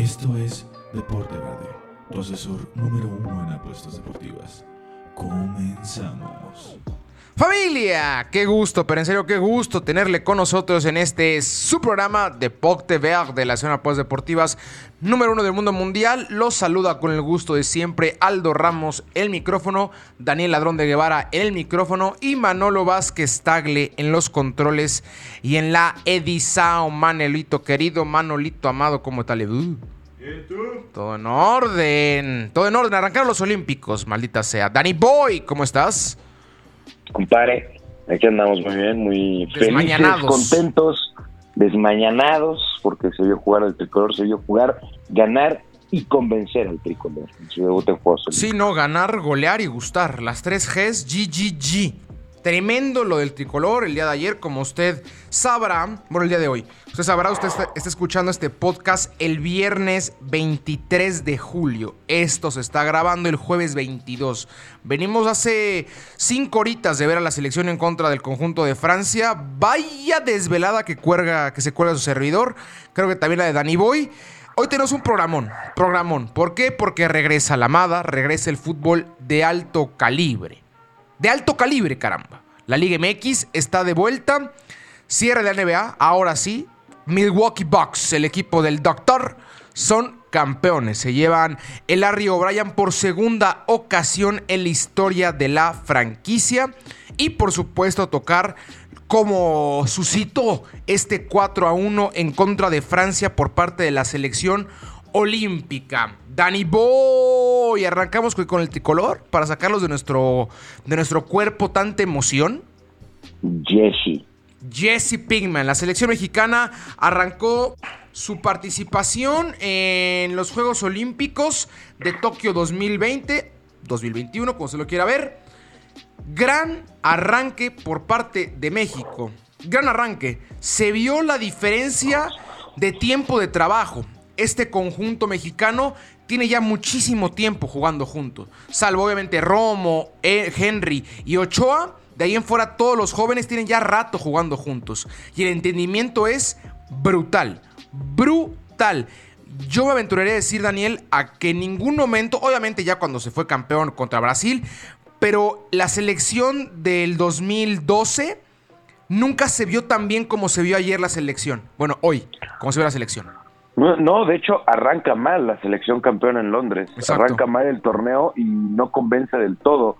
Esto es Deporte Verde, tu número uno en apuestas deportivas. Comenzamos. Familia, qué gusto, pero en serio qué gusto tenerle con nosotros en este su programa Deporte Verde de la zona Pues Deportivas número uno del mundo mundial. Los saluda con el gusto de siempre Aldo Ramos, el micrófono, Daniel Ladrón de Guevara, el micrófono y Manolo Vázquez Tagle en los controles y en la edición, Manelito querido, Manolito amado, ¿cómo tal? Todo en orden, todo en orden. Arrancaron los Olímpicos, maldita sea. Danny Boy, ¿cómo estás? Compadre, aquí andamos muy bien, muy felices, contentos, desmañanados, porque se vio jugar al tricolor, se vio jugar, ganar y convencer al tricolor en su debut en Juegos Sí, no, ganar, golear y gustar. Las tres Gs, GGG. Tremendo lo del tricolor el día de ayer, como usted sabrá, bueno, el día de hoy. Usted sabrá, usted está, escuchando este podcast el viernes 23 de julio. Esto se está grabando el jueves 22. Venimos hace cinco horitas de ver a la selección en contra del conjunto de Francia. Vaya desvelada que, cuelga, que se cuelga su servidor. Creo que también la de Danny Boy. Hoy tenemos un programón, programón. ¿Por qué? Porque regresa la amada, regresa el fútbol de alto calibre de alto calibre, caramba. La Liga MX está de vuelta. Cierre de la NBA, ahora sí. Milwaukee Bucks, el equipo del Doctor, son campeones. Se llevan el Larry O'Brien por segunda ocasión en la historia de la franquicia. Y por supuesto tocar como suscitó este 4 a 1 en contra de Francia por parte de la selección olímpica. Danny Boy, arrancamos con el tricolor para sacarlos de nuestro, de nuestro cuerpo tanta emoción. Jesse. Jesse Pigman, la selección mexicana arrancó su participación en los Juegos Olímpicos de Tokio 2020, 2021, como se lo quiera ver. Gran arranque por parte de México. Gran arranque. Se vio la diferencia de tiempo de trabajo este conjunto mexicano tiene ya muchísimo tiempo jugando juntos. Salvo obviamente Romo, eh, Henry y Ochoa. De ahí en fuera todos los jóvenes tienen ya rato jugando juntos. Y el entendimiento es brutal. Brutal. Yo me aventuraría a decir, Daniel, a que en ningún momento, obviamente ya cuando se fue campeón contra Brasil, pero la selección del 2012 nunca se vio tan bien como se vio ayer la selección. Bueno, hoy, como se vio la selección. No, de hecho arranca mal la selección campeona en Londres. Arranca mal el torneo y no convence del todo.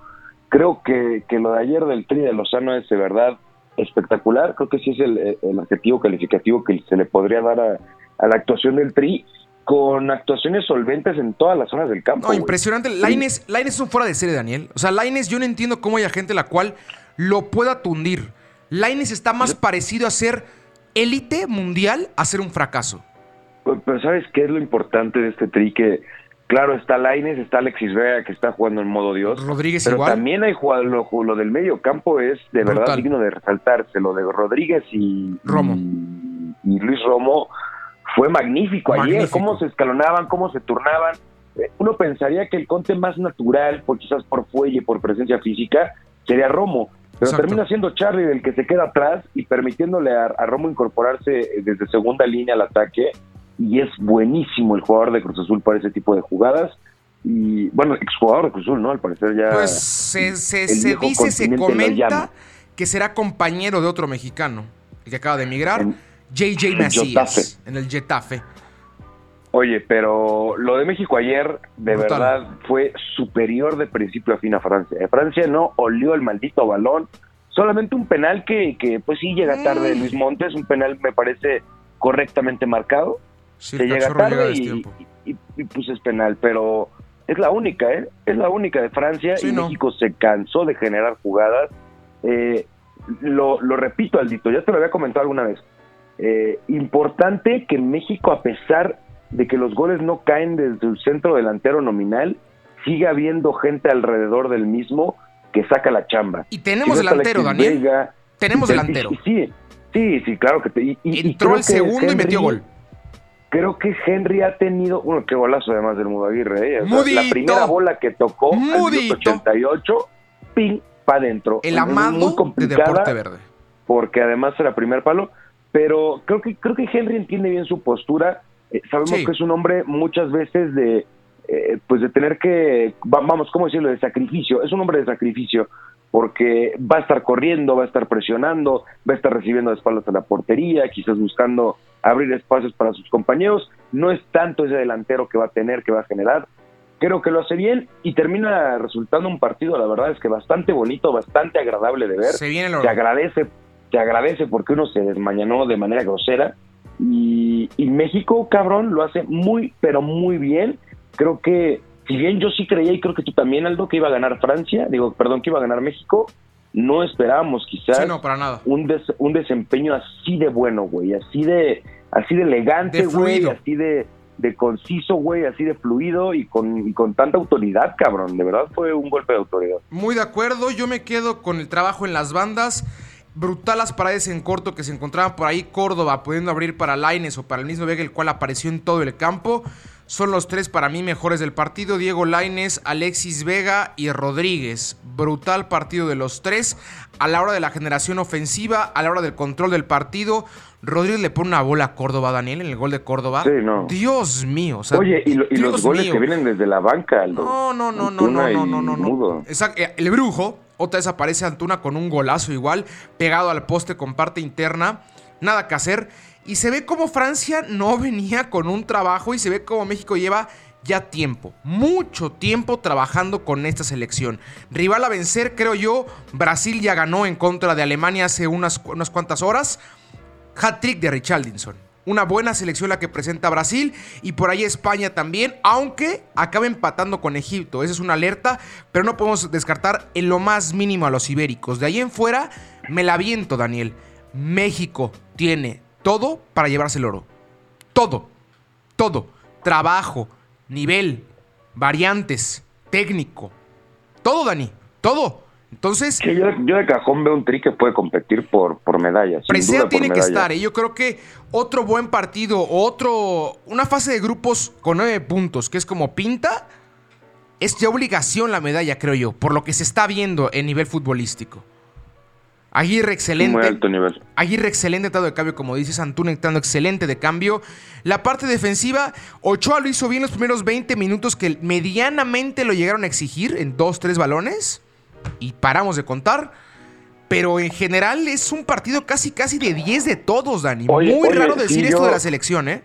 Creo que, que lo de ayer del Tri de Lozano es de verdad espectacular. Creo que sí es el, el adjetivo calificativo que se le podría dar a, la actuación del Tri con actuaciones solventes en todas las zonas del campo. No, impresionante. Laines, Laines es un fuera de serie, Daniel. O sea, Laines yo no entiendo cómo hay gente la cual lo pueda tundir. Laines está más parecido a ser élite mundial a ser un fracaso. Pero ¿sabes qué es lo importante de este tri? Que claro, está Laines, está Alexis Vega que está jugando en modo Dios. Rodríguez pero también hay lo, lo del medio campo es de verdad digno de resaltarse. Lo de Rodríguez y, Romo. y, Luis Romo fue magnífico, ayer. Cómo se escalonaban, cómo se turnaban. Eh, uno pensaría que el conte más natural, por quizás por fuelle, por presencia física, sería Romo. Pero termina siendo Charlie el que se queda atrás y permitiéndole a Romo incorporarse desde segunda línea al ataque y es buenísimo el jugador de Cruz Azul para ese tipo de jugadas. Y bueno, exjugador de Cruz Azul, ¿no? Al parecer ya. Pues se, se, dice, se comenta que será compañero de otro mexicano, el que acaba de emigrar, JJ Macías, en el Getafe. Oye, pero lo de México ayer, de verdad, fue superior de principio a fin a Francia. Eh, Francia no olió el maldito balón. Solamente un penal que, que pues sí llega tarde. Luis Montes, un penal me parece correctamente marcado se llega tarde y, pues es penal, pero es la única, ¿eh? Es la única de Francia y México se cansó de generar jugadas. Eh, lo, lo, repito, Aldito, ya te lo había comentado alguna vez. Eh, importante que México, a pesar de que los goles no caen desde el centro delantero nominal, siga habiendo gente alrededor del mismo que saca la chamba. Y tenemos delantero, Daniel. tenemos delantero. Sí, sí, sí, claro que te, Entró el segundo y metió gol creo que Henry ha tenido, bueno, qué golazo además del Mudo Aguirre, ¿eh? la primera bola que tocó en el 88, ping, para adentro. El amado de Deporte Verde. Porque además era primer palo, pero creo que creo que Henry entiende bien su postura Eh, sabemos que es un hombre muchas veces de, eh, pues de tener que, vamos, ¿cómo decirlo?, de sacrificio. Es un hombre de sacrificio porque va a estar corriendo, va a estar presionando, va a estar recibiendo espaldas a la portería, quizás buscando abrir espacios para sus compañeros. No es tanto ese delantero que va a tener, que va a generar. Creo que lo hace bien y termina resultando un partido, la verdad es que bastante bonito, bastante agradable de ver. Se viene Te agradece, te agradece porque uno se desmañanó de manera grosera. Y, y México, cabrón, lo hace muy, pero muy bien. Creo que si bien yo sí creía y creo que tú también, Aldo, que iba a ganar Francia, digo, perdón, que iba a ganar México, no esperábamos quizás para nada. Un, un desempeño así de bueno, güey, así de, así de elegante, güey, así de, de conciso, güey, así de fluido y con, y con tanta autoridad, cabrón. De verdad fue un golpe de autoridad. Muy de acuerdo, yo me quedo con el trabajo en las bandas. Brutalas paradas en corto que se encontraban por ahí Córdoba, pudiendo abrir para Laines o para el mismo Vega, el cual apareció en todo el campo son los tres para mí mejores del partido. Diego Laines, Alexis Vega y Rodríguez. Brutal partido de los tres. A la hora de la generación ofensiva, a la hora del control del partido, Rodríguez le pone una bola a Córdoba, Daniel, en el gol de Córdoba. Sí, no. Dios mío. Oye, y, los goles que vienen desde la banca. No, no, no, no, no, no, no, no. Exacto. Eh, el brujo, otra vez aparece Antuna con un golazo igual, pegado al poste con parte interna. Nada que hacer y se ve como Francia no venía con un trabajo y se ve como México lleva ya tiempo, mucho tiempo trabajando con esta selección. Rival a vencer, creo yo, Brasil ya ganó en contra de Alemania hace unas, unas cuantas horas. Hat-trick de Richardson. Una buena selección la que presenta Brasil y por ahí España también, aunque acaba empatando con Egipto. Esa es una alerta, pero no podemos descartar en lo más mínimo a los ibéricos. De ahí en fuera, me la viento, Daniel. México tiene todo para llevarse el oro. Todo. Todo. Trabajo, nivel, variantes, técnico. Todo, Dani. Todo. Entonces. yo, de cajón veo un tri que puede competir por, por medallas. Presea tiene que estar. Y ¿eh? yo creo que otro buen partido, otro. Una fase de grupos con nueve puntos, que es como pinta. Es ya obligación la medalla, creo yo, por lo que se está viendo en nivel futbolístico. Aguirre excelente. Muy alto nivel. Aguirre excelente estado de cambio, como dices. Antuna estando excelente de cambio. La parte defensiva, Ochoa lo hizo bien los primeros 20 minutos que medianamente lo llegaron a exigir en 2-3 balones. Y paramos de contar. Pero en general es un partido casi casi de 10 de todos, Dani. Muy raro decir esto de la selección, ¿eh?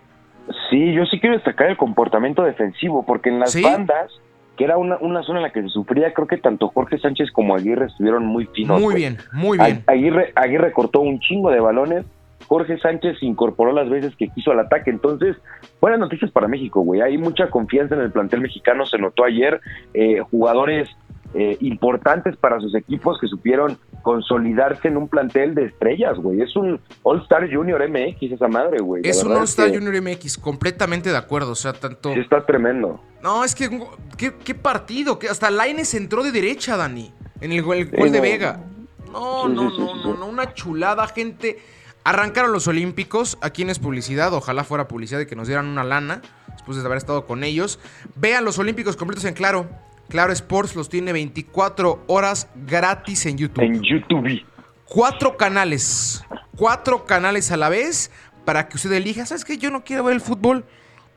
Sí, yo sí quiero destacar el comportamiento defensivo, porque en las bandas que era una, una zona en la que se sufría, creo que tanto Jorge Sánchez como Aguirre estuvieron muy finos. Muy bien, muy bien. Aguirre, Aguirre cortó un chingo de balones, Jorge Sánchez incorporó las veces que quiso al ataque, entonces, buenas noticias para México, güey, hay mucha confianza en el plantel mexicano, se notó ayer, eh, jugadores eh, importantes para sus equipos que supieron consolidarse en un plantel de estrellas, güey. Es un All-Star Junior MX esa madre, güey. Es un All-Star Junior MX, completamente de acuerdo, o sea, tanto... Sí, está tremendo. No, es que, ¿qué, partido? Que hasta Laines entró de derecha, Dani, en el, gol de Vega. No, no, no, no, no, una chulada, gente. Arrancaron los Olímpicos, aquí no es publicidad, ojalá fuera publicidad de que nos dieran una lana, después de haber estado con ellos. Vean los Olímpicos completos en Claro, Claro Sports los tiene 24 horas gratis en YouTube. En YouTube. Cuatro canales. Cuatro canales a la vez para que usted elija. ¿Sabes qué? Yo no quiero ver el fútbol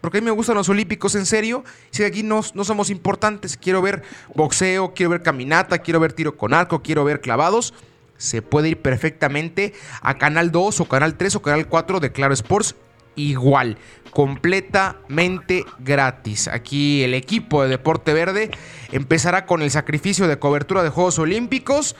porque a mí me gustan los olímpicos en serio. Si aquí no, no somos importantes, quiero ver boxeo, quiero ver caminata, quiero ver tiro con arco, quiero ver clavados. Se puede ir perfectamente a Canal 2 o Canal 3 o Canal 4 de Claro Sports igual, completamente gratis. Aquí el equipo de Deporte Verde empezará con el sacrificio de cobertura de Juegos Olímpicos.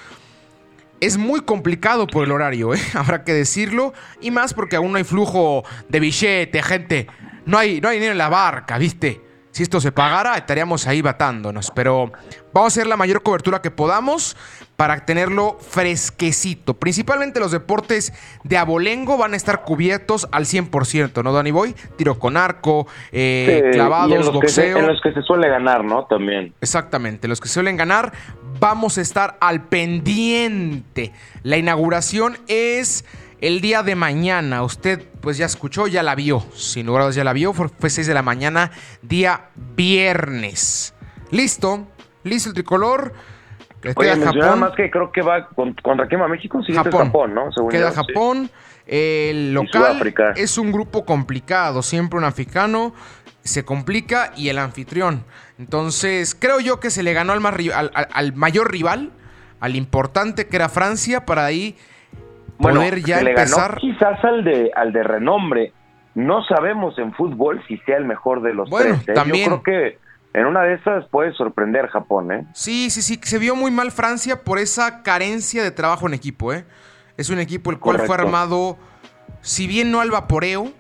Es muy complicado por el horario, ¿eh? habrá que decirlo. Y más porque aún no hay flujo de billete, gente. No hay, no hay dinero en la barca, ¿viste? Si esto se pagara, estaríamos ahí batándonos. Pero vamos a hacer la mayor cobertura que podamos para tenerlo fresquecito. Principalmente los deportes de abolengo van a estar cubiertos al 100%, ¿no, Danny Boy? Tiro con arco, eh, clavados, boxeo. en los que se suele ganar, ¿no? También. Exactamente, los que se suelen ganar. Vamos a estar al pendiente. La inauguración es el día de mañana. Usted pues ya escuchó, ya la vio. Sin lugar a dudas ya la vio. Fue 6 de la mañana, día viernes. Listo, listo el tricolor. Oye, Japón. más que creo que va contra quién va México, sí, Japón. Japón, ¿no? queda Japón. El local es un grupo complicado, siempre un africano se complica y el anfitrión. Entonces, creo yo que se le ganó al, al, mayor rival, al importante que era Francia, para ahí poder ya empezar. quizás al de, al de renombre. No sabemos en fútbol si sea el mejor de los bueno, tres. ¿eh? También. Yo creo que en una de esas puede sorprender Japón, ¿eh? Sí, sí, sí. Se vio muy mal Francia por esa carencia de trabajo en equipo, ¿eh? Es un equipo el cual fue armado, si bien no al vaporeo,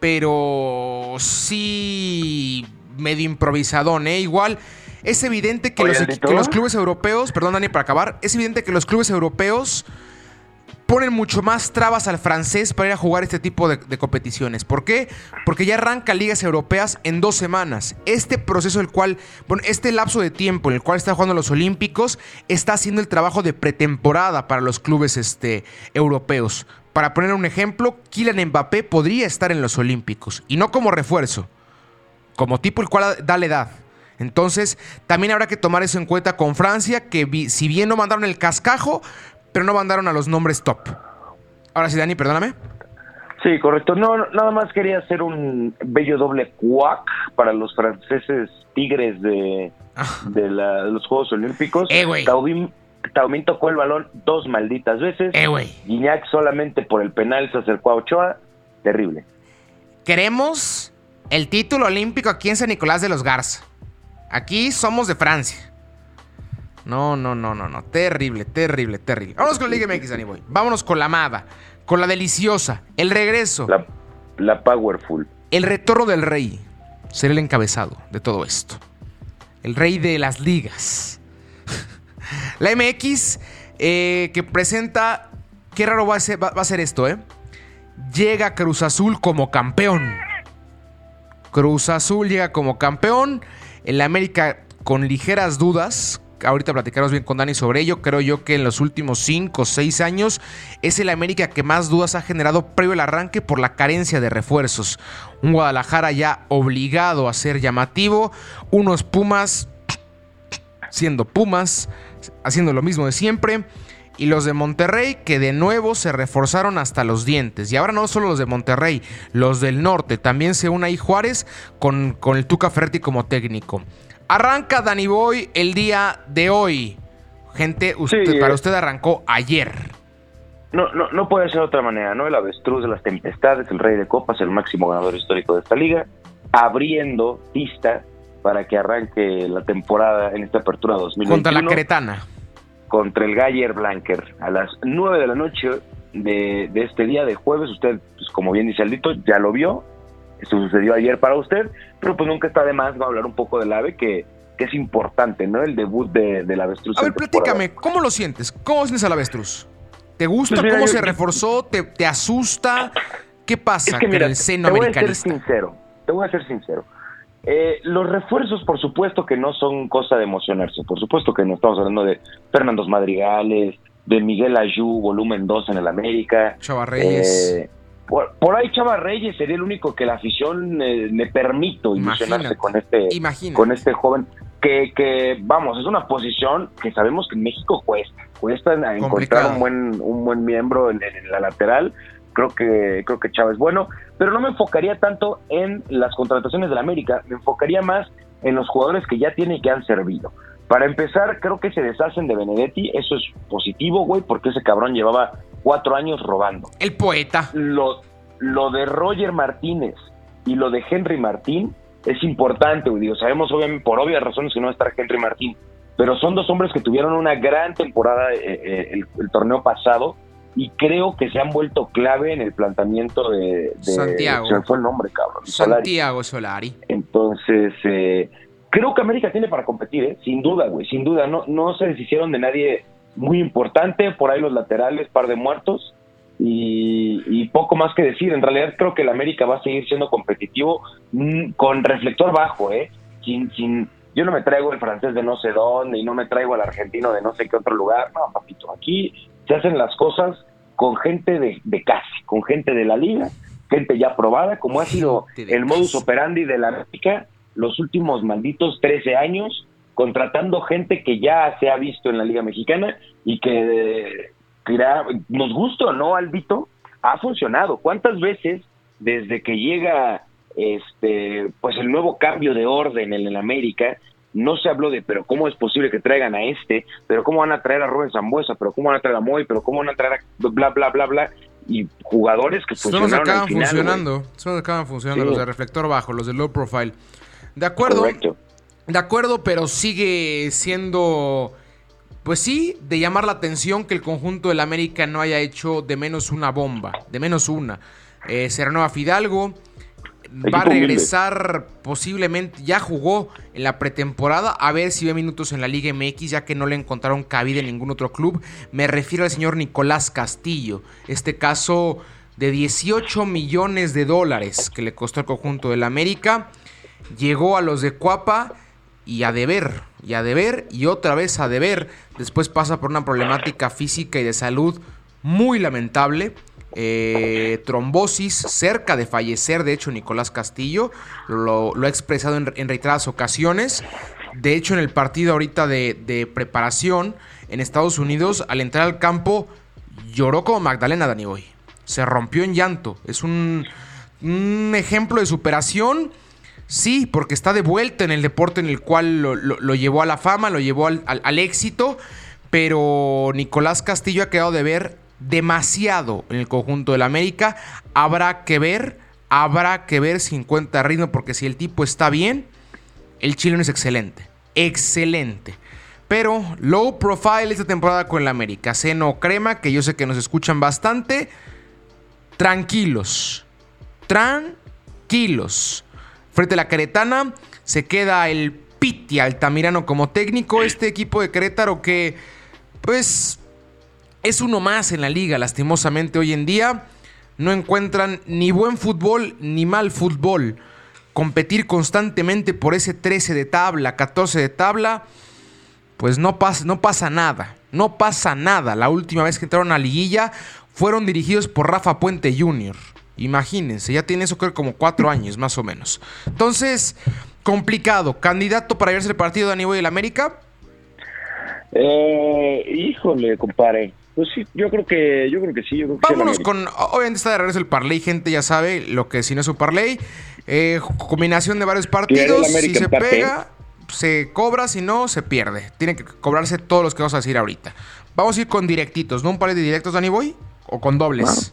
pero sí medio improvisadón, ¿eh? Igual es evidente que, los, que los clubes europeos, perdón Dani, para acabar, es evidente que los clubes europeos ponen mucho más trabas al francés para ir a jugar este tipo de, competiciones. ¿Por qué? Porque ya arranca ligas europeas en dos semanas. Este proceso, el cual, bueno, este lapso de tiempo en el cual está jugando los Olímpicos, está haciendo el trabajo de pretemporada para los clubes este, europeos. Para poner un ejemplo, Kylian Mbappé podría estar en los Olímpicos y no como refuerzo, como tipo el cual da la edad. Entonces, también habrá que tomar eso en cuenta con Francia, que si bien no mandaron el cascajo, pero no mandaron a los nombres top. Ahora sí, Dani, perdóname. Sí, correcto. No, nada más quería hacer un bello doble cuac para los franceses tigres de, ah. de, los Juegos Olímpicos. Eh, güey. Taubín tocó el balón dos malditas veces. Eh, güey. Guiñac solamente por el penal se acercó a Ochoa. Terrible. Queremos el título olímpico aquí en San Nicolás de los Garza. Aquí somos de Francia. No, no, no, no, no. Terrible, terrible, terrible. Vámonos con la Liga MX, Danny Boy. Vámonos con la amada, con la deliciosa, el regreso. La, la powerful. El retorno del rey. Será el encabezado de todo esto. El rey de las ligas. la MX eh, que presenta... Qué raro va a, ser, va a ser esto, ¿eh? Llega Cruz Azul como campeón. Cruz Azul llega como campeón. En la América con ligeras dudas, ahorita platicaremos bien con Dani sobre ello. Creo yo que en los últimos 5 o 6 años es el América que más dudas ha generado previo al arranque por la carencia de refuerzos. Un Guadalajara ya obligado a ser llamativo. Unos Pumas siendo Pumas, haciendo lo mismo de siempre. Y los de Monterrey que de nuevo se reforzaron hasta los dientes. Y ahora no solo los de Monterrey, los del norte. También se une ahí Juárez con, con el Tuca Ferretti como técnico. Arranca Danny Boy el día de hoy. Gente, usted, para usted arrancó ayer. No, no, no puede ser de otra manera, ¿no? El avestruz de las tempestades, el rey de copas, el máximo ganador histórico de esta liga, abriendo pista para que arranque la temporada en esta apertura 2021. Contra la Cretana. Contra el Galler Blanker. A las 9 de la noche de, de este día de jueves, usted, pues, como bien dice Aldito, ya lo vio, esto sucedió ayer para usted, pero pues nunca está de más va a hablar un poco del ave que, que es importante, ¿no? El debut de, del avestruz. A ver, platícame, ¿cómo lo sientes? ¿Cómo sientes al avestruz? ¿Te gusta pues cómo se reforzó? ¿Te, ¿Te, asusta? ¿Qué pasa con el seno te voy A ser sincero, te voy a ser sincero. Eh, los refuerzos, por supuesto que no son cosa de emocionarse. Por supuesto que no estamos hablando de Fernando Madrigales, de Miguel Ayú, volumen 2 en el América. Chava Reyes. Eh, por, ahí Chava Reyes sería el único que la afición eh, le permito ilusionarse con este con este joven que, que vamos es una posición que sabemos que en México cuesta cuesta encontrar un buen un buen miembro en, la lateral. Creo que creo que Chava es bueno pero no me enfocaría tanto en las contrataciones de la América me enfocaría más en los jugadores que ya tiene y que han servido. Para empezar, creo que se deshacen de Benedetti. Eso es positivo, güey, porque ese cabrón llevaba cuatro años robando. El poeta. Lo, lo de Roger Martínez y lo de Henry Martín es importante, güey. Digo, sabemos obviamente por obvias razones que no va a estar Henry Martín, pero son dos hombres que tuvieron una gran temporada eh, eh, el, torneo pasado y creo que se han vuelto clave en el planteamiento de, Santiago. Se fue el nombre, cabrón. Santiago Solari. Entonces, eh, creo que América tiene para competir, ¿eh? sin duda, güey, sin duda. No, no se deshicieron de nadie muy importante, por ahí los laterales, par de muertos, y, poco más que decir. En realidad creo que el América va a seguir siendo competitivo mm, con reflector bajo, ¿eh? Sin, sin, yo no me traigo el francés de no sé dónde y no me traigo el argentino de no sé qué otro lugar. No, papito, aquí se hacen las cosas con gente de, de casi, con gente de la liga, gente ya probada, como ha sido el modus operandi de la América los últimos malditos 13 años contratando gente que ya se ha visto en la Liga Mexicana y que, nos gusta o no, Albito, ha funcionado. ¿Cuántas veces desde que llega este pues el nuevo cambio de orden en el América no se habló de, pero ¿cómo es posible que traigan a este? ¿Pero cómo van a traer a Rubén Zambuesa? ¿Pero cómo van a traer a Moy? ¿Pero cómo van a traer a bla, bla, bla, bla? Y jugadores que funcionaron Son los acaban funcionando. Los acaban funcionando, los de reflector bajo, los de low profile. De acuerdo. Correcto. De acuerdo, pero sigue siendo... Pues sí, de llamar la atención que el conjunto del América no haya hecho de menos una bomba, de menos una. Eh, se renueva Fidalgo, va a regresar posiblemente, ya jugó en la pretemporada, a ver si ve minutos en la Liga MX, ya que no le encontraron cabida en ningún otro club. Me refiero al señor Nicolás Castillo, este caso de 18 millones de dólares que le costó el conjunto del América, llegó a los de Cuapa y a deber, y a deber, y otra vez a deber. Después pasa por una problemática física y de salud muy lamentable eh, trombosis, cerca de fallecer, de hecho, Nicolás Castillo, lo, ha expresado en, reiteradas ocasiones. De hecho, en el partido ahorita de, preparación en Estados Unidos, al entrar al campo, lloró como Magdalena Dani Boy. Se rompió en llanto. Es un, ejemplo de superación. Sí, porque está de vuelta en el deporte en el cual lo, llevó a la fama, lo llevó al, éxito, pero Nicolás Castillo ha quedado de ver demasiado en el conjunto del América. Habrá que ver, habrá que ver si encuentra ritmo, porque si el tipo está bien, el chileno es excelente. Excelente. Pero low profile esta temporada con el América. Seno crema, que yo sé que nos escuchan bastante. Tranquilos. Tranquilos. Frente a la Queretana se queda el Piti Altamirano como técnico. Este equipo de Querétaro que, pues, es uno más en la liga, lastimosamente hoy en día. No encuentran ni buen fútbol ni mal fútbol. Competir constantemente por ese 13 de tabla, 14 de tabla, pues no pasa, no pasa nada. No pasa nada. La última vez que entraron a liguilla fueron dirigidos por Rafa Puente Jr. Imagínense, ya tiene eso creo como cuatro años más o menos. Entonces, complicado. ¿Candidato para llevarse el partido de Aníbal del América? Eh, híjole, compadre. Pues sí, yo creo que, yo creo que sí. Yo creo que Vámonos con, obviamente está de regreso el parlay, gente ya sabe lo que si no es un parlay. Eh, combinación de varios partidos, si se pega, se cobra, si no, se pierde. Tiene que cobrarse todos los que vamos a decir ahorita. Vamos a ir con directitos, ¿no? Un par de directos, Danny Boy, o con dobles.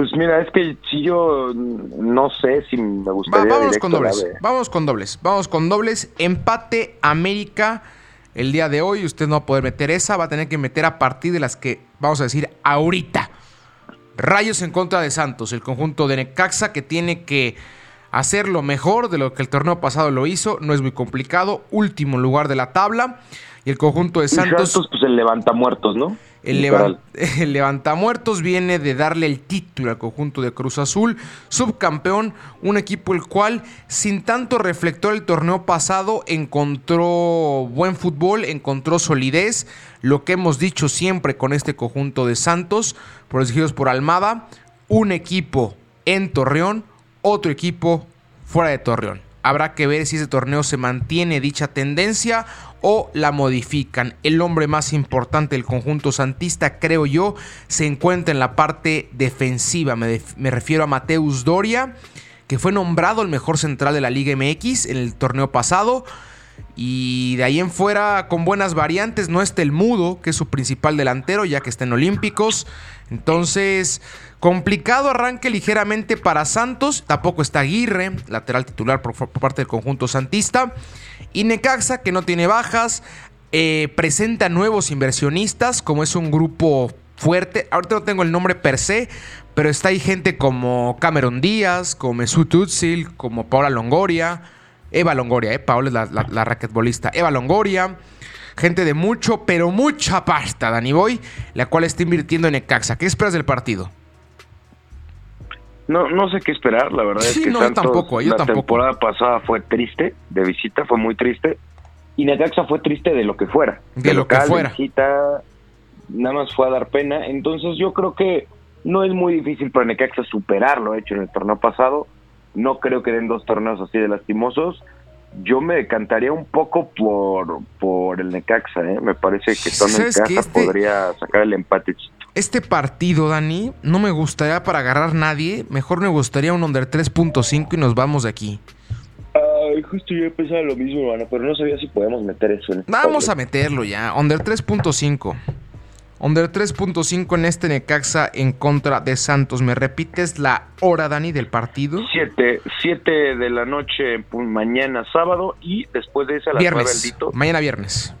Pues mira, es que si yo no sé si me gustaría. vamos con dobles. Vamos con dobles. Vamos con dobles. Empate América el día de hoy. Usted no va a poder meter esa, va a tener que meter a partir de las que vamos a decir ahorita. Rayos en contra de Santos, el conjunto de Necaxa que tiene que hacer lo mejor de lo que el torneo pasado lo hizo. No es muy complicado. Último lugar de la tabla. Y el conjunto de Santos. Santos, pues el levanta muertos, ¿no? El, levantamuertos viene de darle el título al conjunto de Cruz Azul, subcampeón, un equipo el cual sin tanto reflector el torneo pasado encontró buen fútbol, encontró solidez, lo que hemos dicho siempre con este conjunto de Santos, protegidos por Almada, un equipo en Torreón, otro equipo fuera de Torreón. Habrá que ver si ese torneo se mantiene dicha tendencia o la modifican. El hombre más importante del conjunto santista, creo yo, se encuentra en la parte defensiva. Me, refiero a Mateus Doria, que fue nombrado el mejor central de la Liga MX en el torneo pasado. Y de ahí en fuera, con buenas variantes, no está el Mudo, que es su principal delantero, ya que está en Olímpicos. Entonces, complicado arranque ligeramente para Santos. Tampoco está Aguirre, lateral titular por parte del conjunto santista. Y Necaxa, que no tiene bajas, eh, presenta nuevos inversionistas, como es un grupo fuerte. Ahorita no tengo el nombre per se, pero está ahí gente como Cameron Díaz, como Mesut Özil, como Paola Longoria. Eva Longoria, eh, Paola es la, la, la raquetbolista. Eva Longoria. Gente de mucho, pero mucha pasta, Dani Boy, la cual está invirtiendo en Necaxa. ¿Qué esperas del partido? No, no sé qué esperar, la verdad es que no, tampoco, la temporada pasada fue triste de visita, fue muy triste y Necaxa fue triste de lo que fuera, de, lo que fuera. visita, nada más fue a dar pena, entonces yo creo que no es muy difícil para Necaxa superar lo hecho en el torneo pasado, no creo que den dos torneos así de lastimosos yo me decantaría un poco por, por el Necaxa, ¿eh? Me parece que Tony Necaxa este, podría sacar el empate. Este partido, Dani, no me gustaría para agarrar nadie. Mejor me gustaría un under 3.5 y nos vamos de aquí. Ay, justo yo pensaba lo mismo, hermano, pero no sabía si podemos meter eso en este Vamos a meterlo ya. Under 3.5. Under 3.5 en este Necaxa en contra de Santos. ¿Me repites la hora, Dani, del partido? 7, 7 de la noche mañana sábado y después de esa a las viernes. Mañana viernes.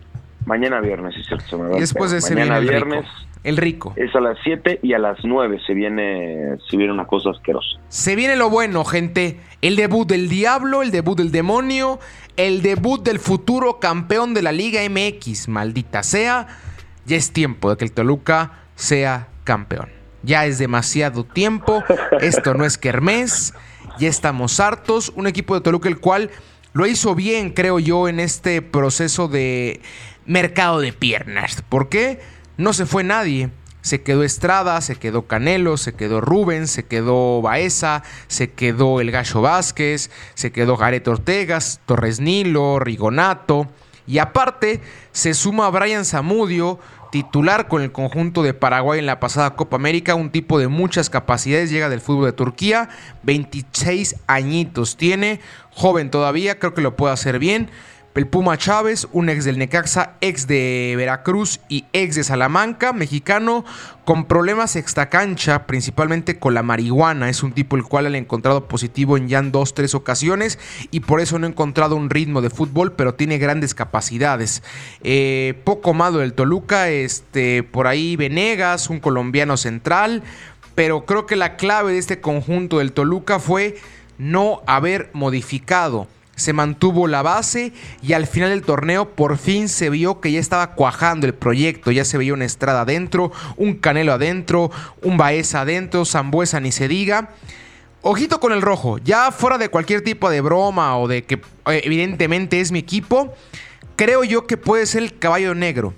Mañana viernes, es cierto. y después de ese mañana viernes. El rico. Es a las 7 y a las 9 se viene, se viene una cosa asquerosa. Se viene lo bueno, gente. El debut del diablo, el debut del demonio, el debut del futuro campeón de la Liga MX, maldita sea ya es tiempo de que el Toluca sea campeón. Ya es demasiado tiempo. Esto no es Kermés. Ya estamos hartos. Un equipo de Toluca el cual lo hizo bien, creo yo, en este proceso de mercado de piernas. ¿Por qué? No se fue nadie. Se quedó Estrada, se quedó Canelo, se quedó Rubén, se quedó Baeza, se quedó el Gallo Vázquez, se quedó Jared Ortegas, Torres Nilo, Rigonato. Y aparte, se suma Brian Zamudio, titular con el conjunto de Paraguay en la pasada Copa América, un tipo de muchas capacidades, llega del fútbol de Turquía, 26 añitos tiene, joven todavía, creo que lo puede hacer bien. El Puma Chávez, un ex del Necaxa, ex de Veracruz y ex de Salamanca, mexicano, con problemas extracancha, principalmente con la marihuana. Es un tipo el cual han encontrado positivo en ya dos, tres ocasiones y por eso no ha encontrado un ritmo de fútbol, pero tiene grandes capacidades. Eh, poco malo del Toluca, este, por ahí Venegas, un colombiano central, pero creo que la clave de este conjunto del Toluca fue no haber modificado se mantuvo la base y al final del torneo por fin se vio que ya estaba cuajando el proyecto, ya se veía una Estrada adentro, un Canelo adentro, un Baeza adentro, Zambuesa ni se diga. Ojito con el rojo, ya fuera de cualquier tipo de broma o de que eh, evidentemente es mi equipo, creo yo que puede ser el caballo negro.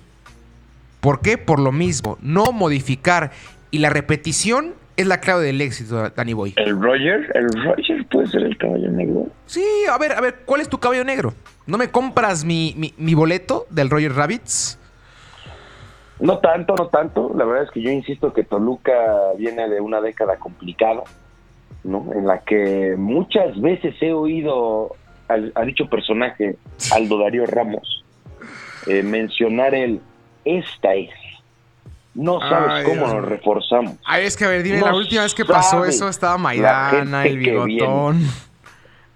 ¿Por qué? Por lo mismo, no modificar y la repetición es la clave del éxito, Danny Boy. ¿El Roger? ¿El Roger puede ser el caballo negro? Sí, a ver, a ver, ¿cuál es tu caballo negro? ¿No me compras mi, mi, boleto del Roger Rabbits? No tanto, no tanto. La verdad es que yo insisto que Toluca viene de una década complicada, ¿no? En la que muchas veces he oído a dicho personaje, Aldo Darío Ramos, eh, mencionar el esta es no sabes cómo nos reforzamos. Ay, es que a ver, dime, la última vez que pasó eso estaba Maidana, el bigotón,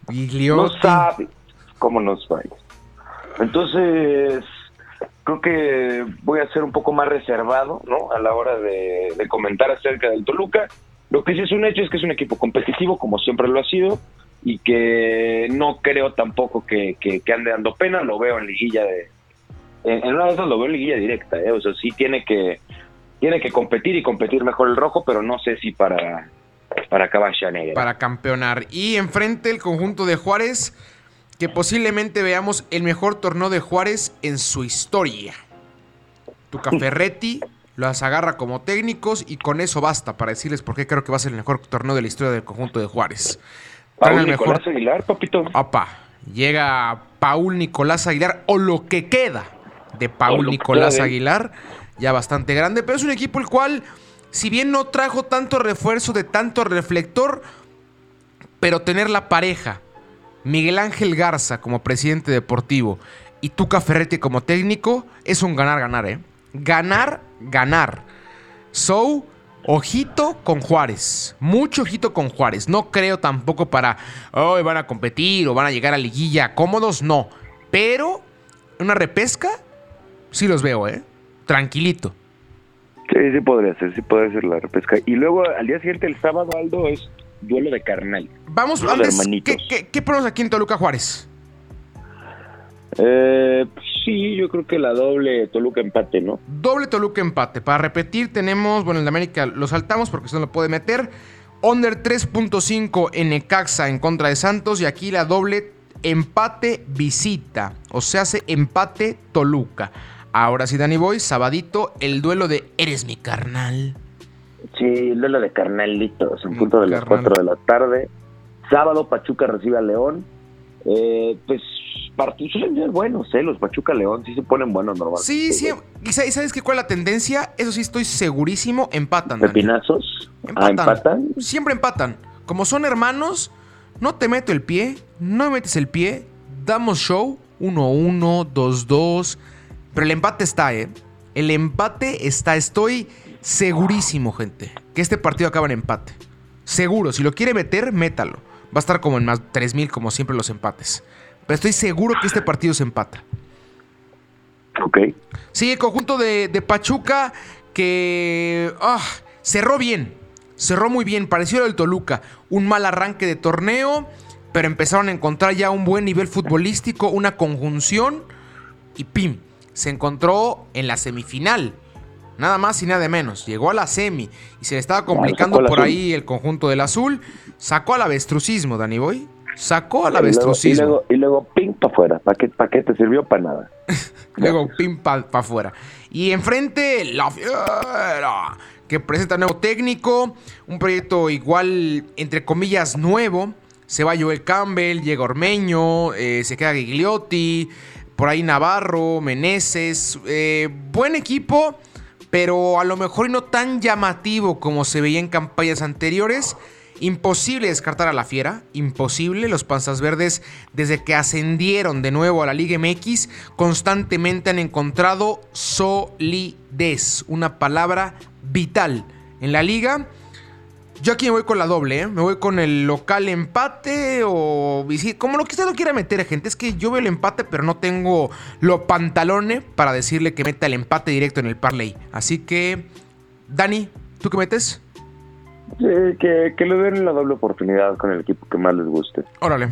No sabes cómo nos va. Entonces, creo que voy a ser un poco más reservado, ¿no? A la hora de, comentar acerca del Toluca. Lo que sí es un hecho es que es un equipo competitivo, como siempre lo ha sido, y que no creo tampoco que, ande dando pena. Lo veo en liguilla de. En, una de esas lo veo en liguilla directa, ¿eh? O sea, sí tiene que tiene que competir y competir mejor el rojo, pero no sé si para, para caballa negra. Para campeonar. Y enfrente el conjunto de Juárez, que posiblemente veamos el mejor torneo de Juárez en su historia. Tuca Ferretti los agarra como técnicos y con eso basta para decirles por qué creo que va a ser el mejor torneo de la historia del conjunto de Juárez. Paul Nicolás Aguilar, papito. Opa, llega Paul Nicolás Aguilar o lo que queda de Paul Nicolás Aguilar ya bastante grande, pero es un equipo el cual, si bien no trajo tanto refuerzo de tanto reflector, pero tener la pareja, Miguel Ángel Garza como presidente deportivo y Tuca Ferretti como técnico, es un ganar-ganar, ¿eh? Ganar, ganar. So, ojito con Juárez. Mucho ojito con Juárez. No creo tampoco para, hoy van a competir o van a llegar a liguilla cómodos, no. Pero una repesca, sí los veo, ¿eh? Tranquilito. Sí, sí podría ser, sí podría ser la repesca. Y luego al día siguiente, el sábado, Aldo, es duelo de carnal. Vamos, antes, ¿qué, qué, qué ponemos aquí en Toluca Juárez? Eh, sí, yo creo que la doble Toluca empate, ¿no? Doble Toluca empate. Para repetir, tenemos, bueno, el de América lo saltamos porque eso no lo puede meter. Under 3.5 en Necaxa en contra de Santos y aquí la doble empate visita. O sea, hace empate Toluca. Ahora sí, Danny Boy, sabadito, el duelo de Eres mi carnal. Sí, el duelo de carnalitos, en punto de las 4 de la tarde. Sábado, Pachuca recibe a León. Eh, pues partidos son buenos, ¿eh? Los Pachuca León sí se ponen buenos normalmente. Sí, sí. ¿Y sabes qué cuál es la tendencia? Eso sí estoy segurísimo, empatan. ¿Pepinazos? Ah, empatan. empatan. Siempre empatan. Como son hermanos, no te meto el pie, no me metes el pie, damos show, 1-1, 2-2, pero el empate está, ¿eh? El empate está, estoy segurísimo, gente, que este partido acaba en empate. Seguro, si lo quiere meter, métalo. Va a estar como en más 3000, como siempre los empates. Pero estoy seguro que este partido se empata. Ok. Sí, el conjunto de, Pachuca que ah, cerró bien. Cerró muy bien. Pareció el Toluca. Un mal arranque de torneo. Pero empezaron a encontrar ya un buen nivel futbolístico, una conjunción. Y ¡pim! Se encontró en la semifinal. Nada más y nada menos. Llegó a la semi y se le estaba complicando por ahí el conjunto del azul. Sacó al avestrucismo, Dani Boy. Sacó al avestrucismo. Y luego, ping para afuera. ¿Para qué, ¿Para qué te sirvió? Para nada. luego ping para afuera. Y enfrente, la fiera. Que presenta nuevo técnico. Un proyecto igual, entre comillas, nuevo. Se va Joel Campbell, llega Ormeño, eh, se queda Gigliotti, por ahí Navarro, Meneses. Eh, buen equipo pero a lo mejor no tan llamativo como se veía en campañas anteriores. Imposible descartar a la fiera, imposible. Los Panzas Verdes, desde que ascendieron de nuevo a la Liga MX, constantemente han encontrado solidez, una palabra vital en la liga yo aquí me voy con la doble, ¿eh? Me voy con el local empate o Como lo que usted lo quiera meter, gente. Es que yo veo el empate, pero no tengo lo pantalone para decirle que meta el empate directo en el parlay. Así que, Dani, ¿tú qué metes? que, que le den la doble oportunidad con el equipo que más les guste. Órale.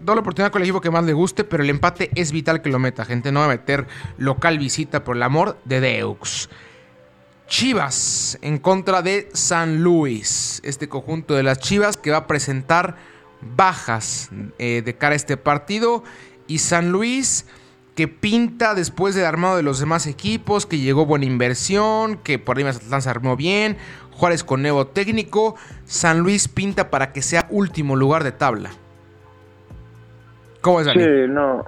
Doble oportunidad con el equipo que más le guste, pero el empate es vital que lo meta, gente. No va a meter local visita por el amor de Deux. Chivas en contra de San Luis. Este conjunto de las Chivas que va a presentar bajas eh, de cara a este partido. Y San Luis que pinta después del armado de los demás equipos, que llegó buena inversión, que por ahí Mazatlán se armó bien. Juárez con nuevo técnico. San Luis pinta para que sea último lugar de tabla. ¿Cómo es? Sí, no.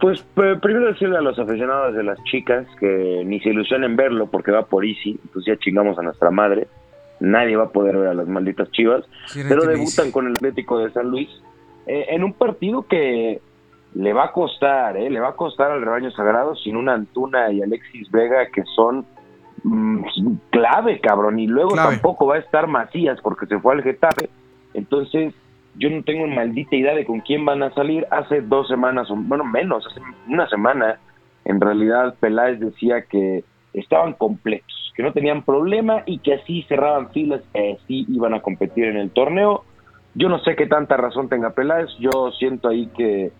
Pues primero decirle a los aficionados de las chicas que ni se ilusionen verlo porque va por Easy, entonces ya chingamos a nuestra madre. Nadie va a poder ver a las malditas chivas, pero debutan con el Atlético de San Luis. Eh, en un partido que le va a costar, eh, le va a costar al rebaño sagrado sin una Antuna y Alexis Vega que son mm, clave, cabrón, y luego tampoco va a estar Macías porque se fue al Getafe, entonces yo no tengo maldita idea de con quién van a salir. Hace dos semanas, bueno, menos, hace una semana, en realidad Peláez decía que estaban completos, que no tenían problema y que así cerraban filas, y así iban a competir en el torneo. Yo no sé qué tanta razón tenga Peláez, yo siento ahí que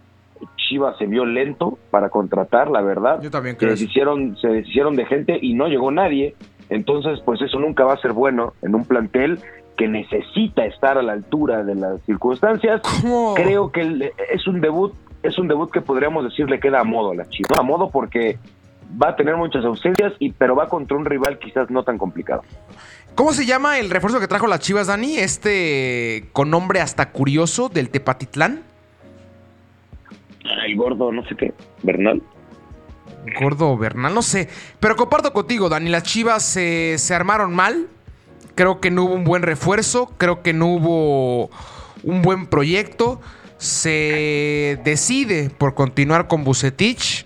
Chivas se vio lento para contratar, la verdad. Yo también creo. Se deshicieron, se deshicieron de gente y no llegó nadie. Entonces, pues eso nunca va a ser bueno en un plantel que necesita estar a la altura de las circunstancias. Creo que es un debut, es un debut que podríamos decir le queda a modo a la Chivas. A modo porque va a tener muchas ausencias, y, pero va contra un rival quizás no tan complicado. ¿Cómo se llama el refuerzo que trajo las Chivas, Dani? Este con nombre hasta curioso del Tepatitlán. El gordo, no sé qué, Bernal. Gordo Bernal, no sé. Pero comparto contigo, Dani. Las Chivas se armaron mal Creo que no hubo un buen refuerzo, creo que no hubo un buen proyecto. Se decide por continuar con Bucetich,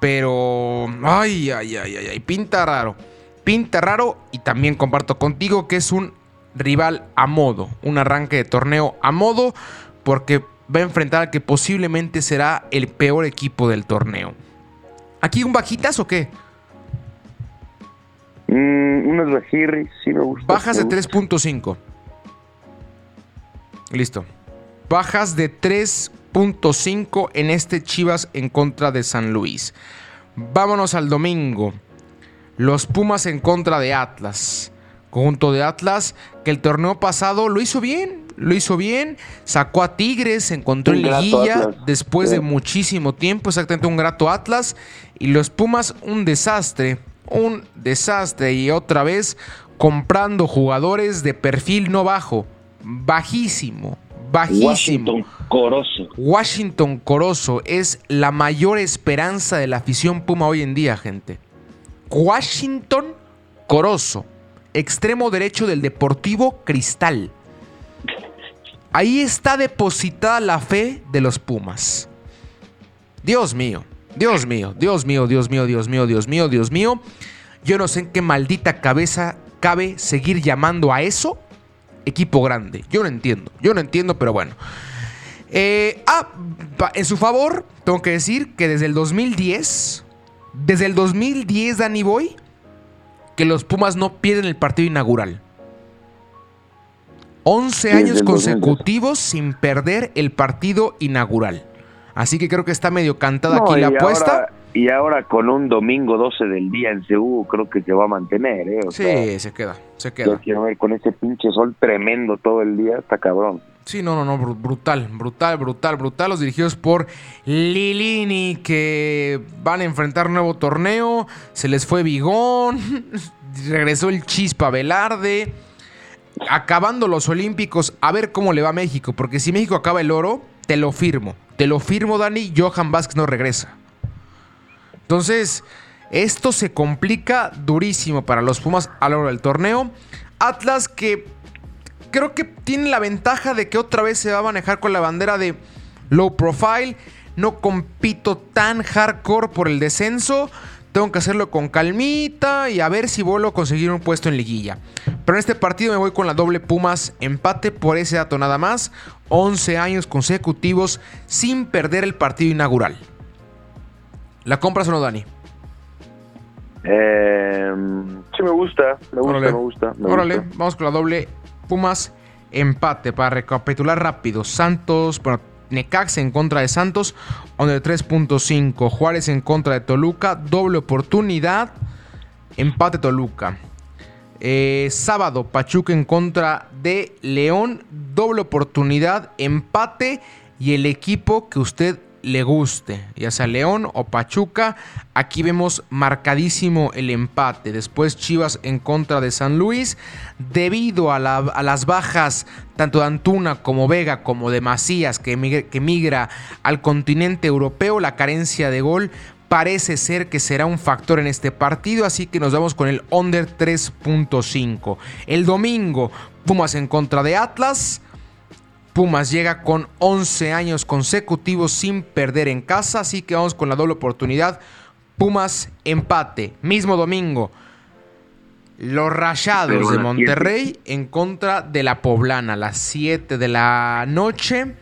pero ay, ay, ay, ay, pinta raro. Pinta raro y también comparto contigo que es un rival a modo, un arranque de torneo a modo, porque va a enfrentar al que posiblemente será el peor equipo del torneo. ¿Aquí un bajitas o qué? Mm, bajirris, sí me gusta. Bajas de 3.5. Listo. Bajas de 3.5 en este Chivas en contra de San Luis. Vámonos al domingo. Los Pumas en contra de Atlas. Conjunto de Atlas que el torneo pasado lo hizo bien. Lo hizo bien, sacó a Tigres, encontró en liguilla después de muchísimo tiempo, exactamente un grato Atlas. Y los Pumas, un desastre un desastre y otra vez comprando jugadores de perfil no bajo, bajísimo, bajísimo. Washington Corozo. Washington Corozo es la mayor esperanza de la afición Puma hoy en día, gente. Washington Corozo, extremo derecho del Deportivo Cristal. Ahí está depositada la fe de los Pumas. Dios mío, Dios mío, Dios mío, Dios mío, Dios mío, Dios mío, Dios mío. Yo no sé en qué maldita cabeza cabe seguir llamando a eso equipo grande. Yo no entiendo, yo no entiendo, pero bueno. Eh, ah, en su favor, tengo que decir que desde el 2010, desde el 2010, Danny Boy, que los Pumas no pierden el partido inaugural. 11 años consecutivos sin perder el partido inaugural. Así que creo que está medio cantada aquí la apuesta. y ahora con un domingo 12 del día en Seúl, creo que se va a mantener, ¿eh? sí, se queda, se queda. Yo quiero ver con ese pinche sol tremendo todo el día, está cabrón. Sí, no, no, no, brutal, brutal, brutal, brutal. Los dirigidos por Lilini que van a enfrentar nuevo torneo. Se les fue Bigón, regresó el Chispa Velarde acabando los Olímpicos, a ver cómo le va a México. Porque si México acaba el oro, te lo firmo. Te lo firmo, Dani. Johan Vázquez no regresa. Entonces, esto se complica durísimo para los Pumas a lo largo del torneo. Atlas que creo que tiene la ventaja de que otra vez se va a manejar con la bandera de low profile. No compito tan hardcore por el descenso. Tengo que hacerlo con calmita y a ver si vuelvo a conseguir un puesto en liguilla. Pero en este partido me voy con la doble Pumas empate por ese dato nada más. 11 años consecutivos sin perder el partido inaugural. ¿La compras o no, Dani? Eh, sí, me gusta. Me gusta, me gusta. Órale, vamos con la doble Pumas empate para recapitular rápido. Santos, bueno, Necax en contra de Santos, de 3.5. Juárez en contra de Toluca, doble oportunidad, empate Toluca. Eh, sábado, Pachuca en contra de León, doble oportunidad, empate y el equipo que usted le guste, ya sea León o Pachuca. Aquí vemos marcadísimo el empate. Después Chivas en contra de San Luis. Debido a, las bajas tanto de Antuna como Vega como de Macías que que migra al continente europeo, la carencia de gol parece ser que será un factor en este partido, así que nos vamos con el under 3.5. El domingo, Pumas en contra de Atlas. Pumas llega con 11 años consecutivos sin perder en casa, así que vamos con la doble oportunidad. Pumas empate, mismo domingo. Los Rayados de Monterrey en contra de la Poblana, a las 7 de la noche.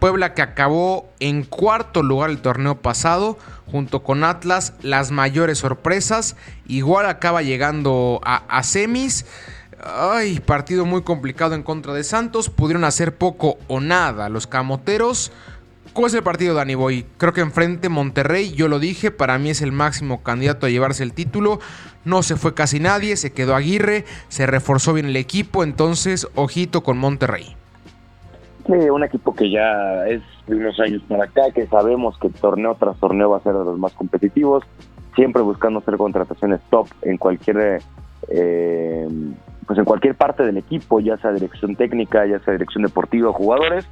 Puebla que acabó en cuarto lugar el torneo pasado, junto con Atlas, las mayores sorpresas. Igual acaba llegando a, semis. Ay, partido muy complicado en contra de Santos. Pudieron hacer poco o nada. Los camoteros. ¿Cuál es el partido, Dani Boy? Creo que enfrente Monterrey, yo lo dije, para mí es el máximo candidato a llevarse el título. No se fue casi nadie, se quedó Aguirre, se reforzó bien el equipo, entonces ojito con Monterrey. Sí, un equipo que ya es de unos años para acá, que sabemos que torneo tras torneo va a ser de los más competitivos, siempre buscando hacer contrataciones top en cualquier eh, pues en cualquier parte del equipo, ya sea dirección técnica, ya sea dirección deportiva, jugadores.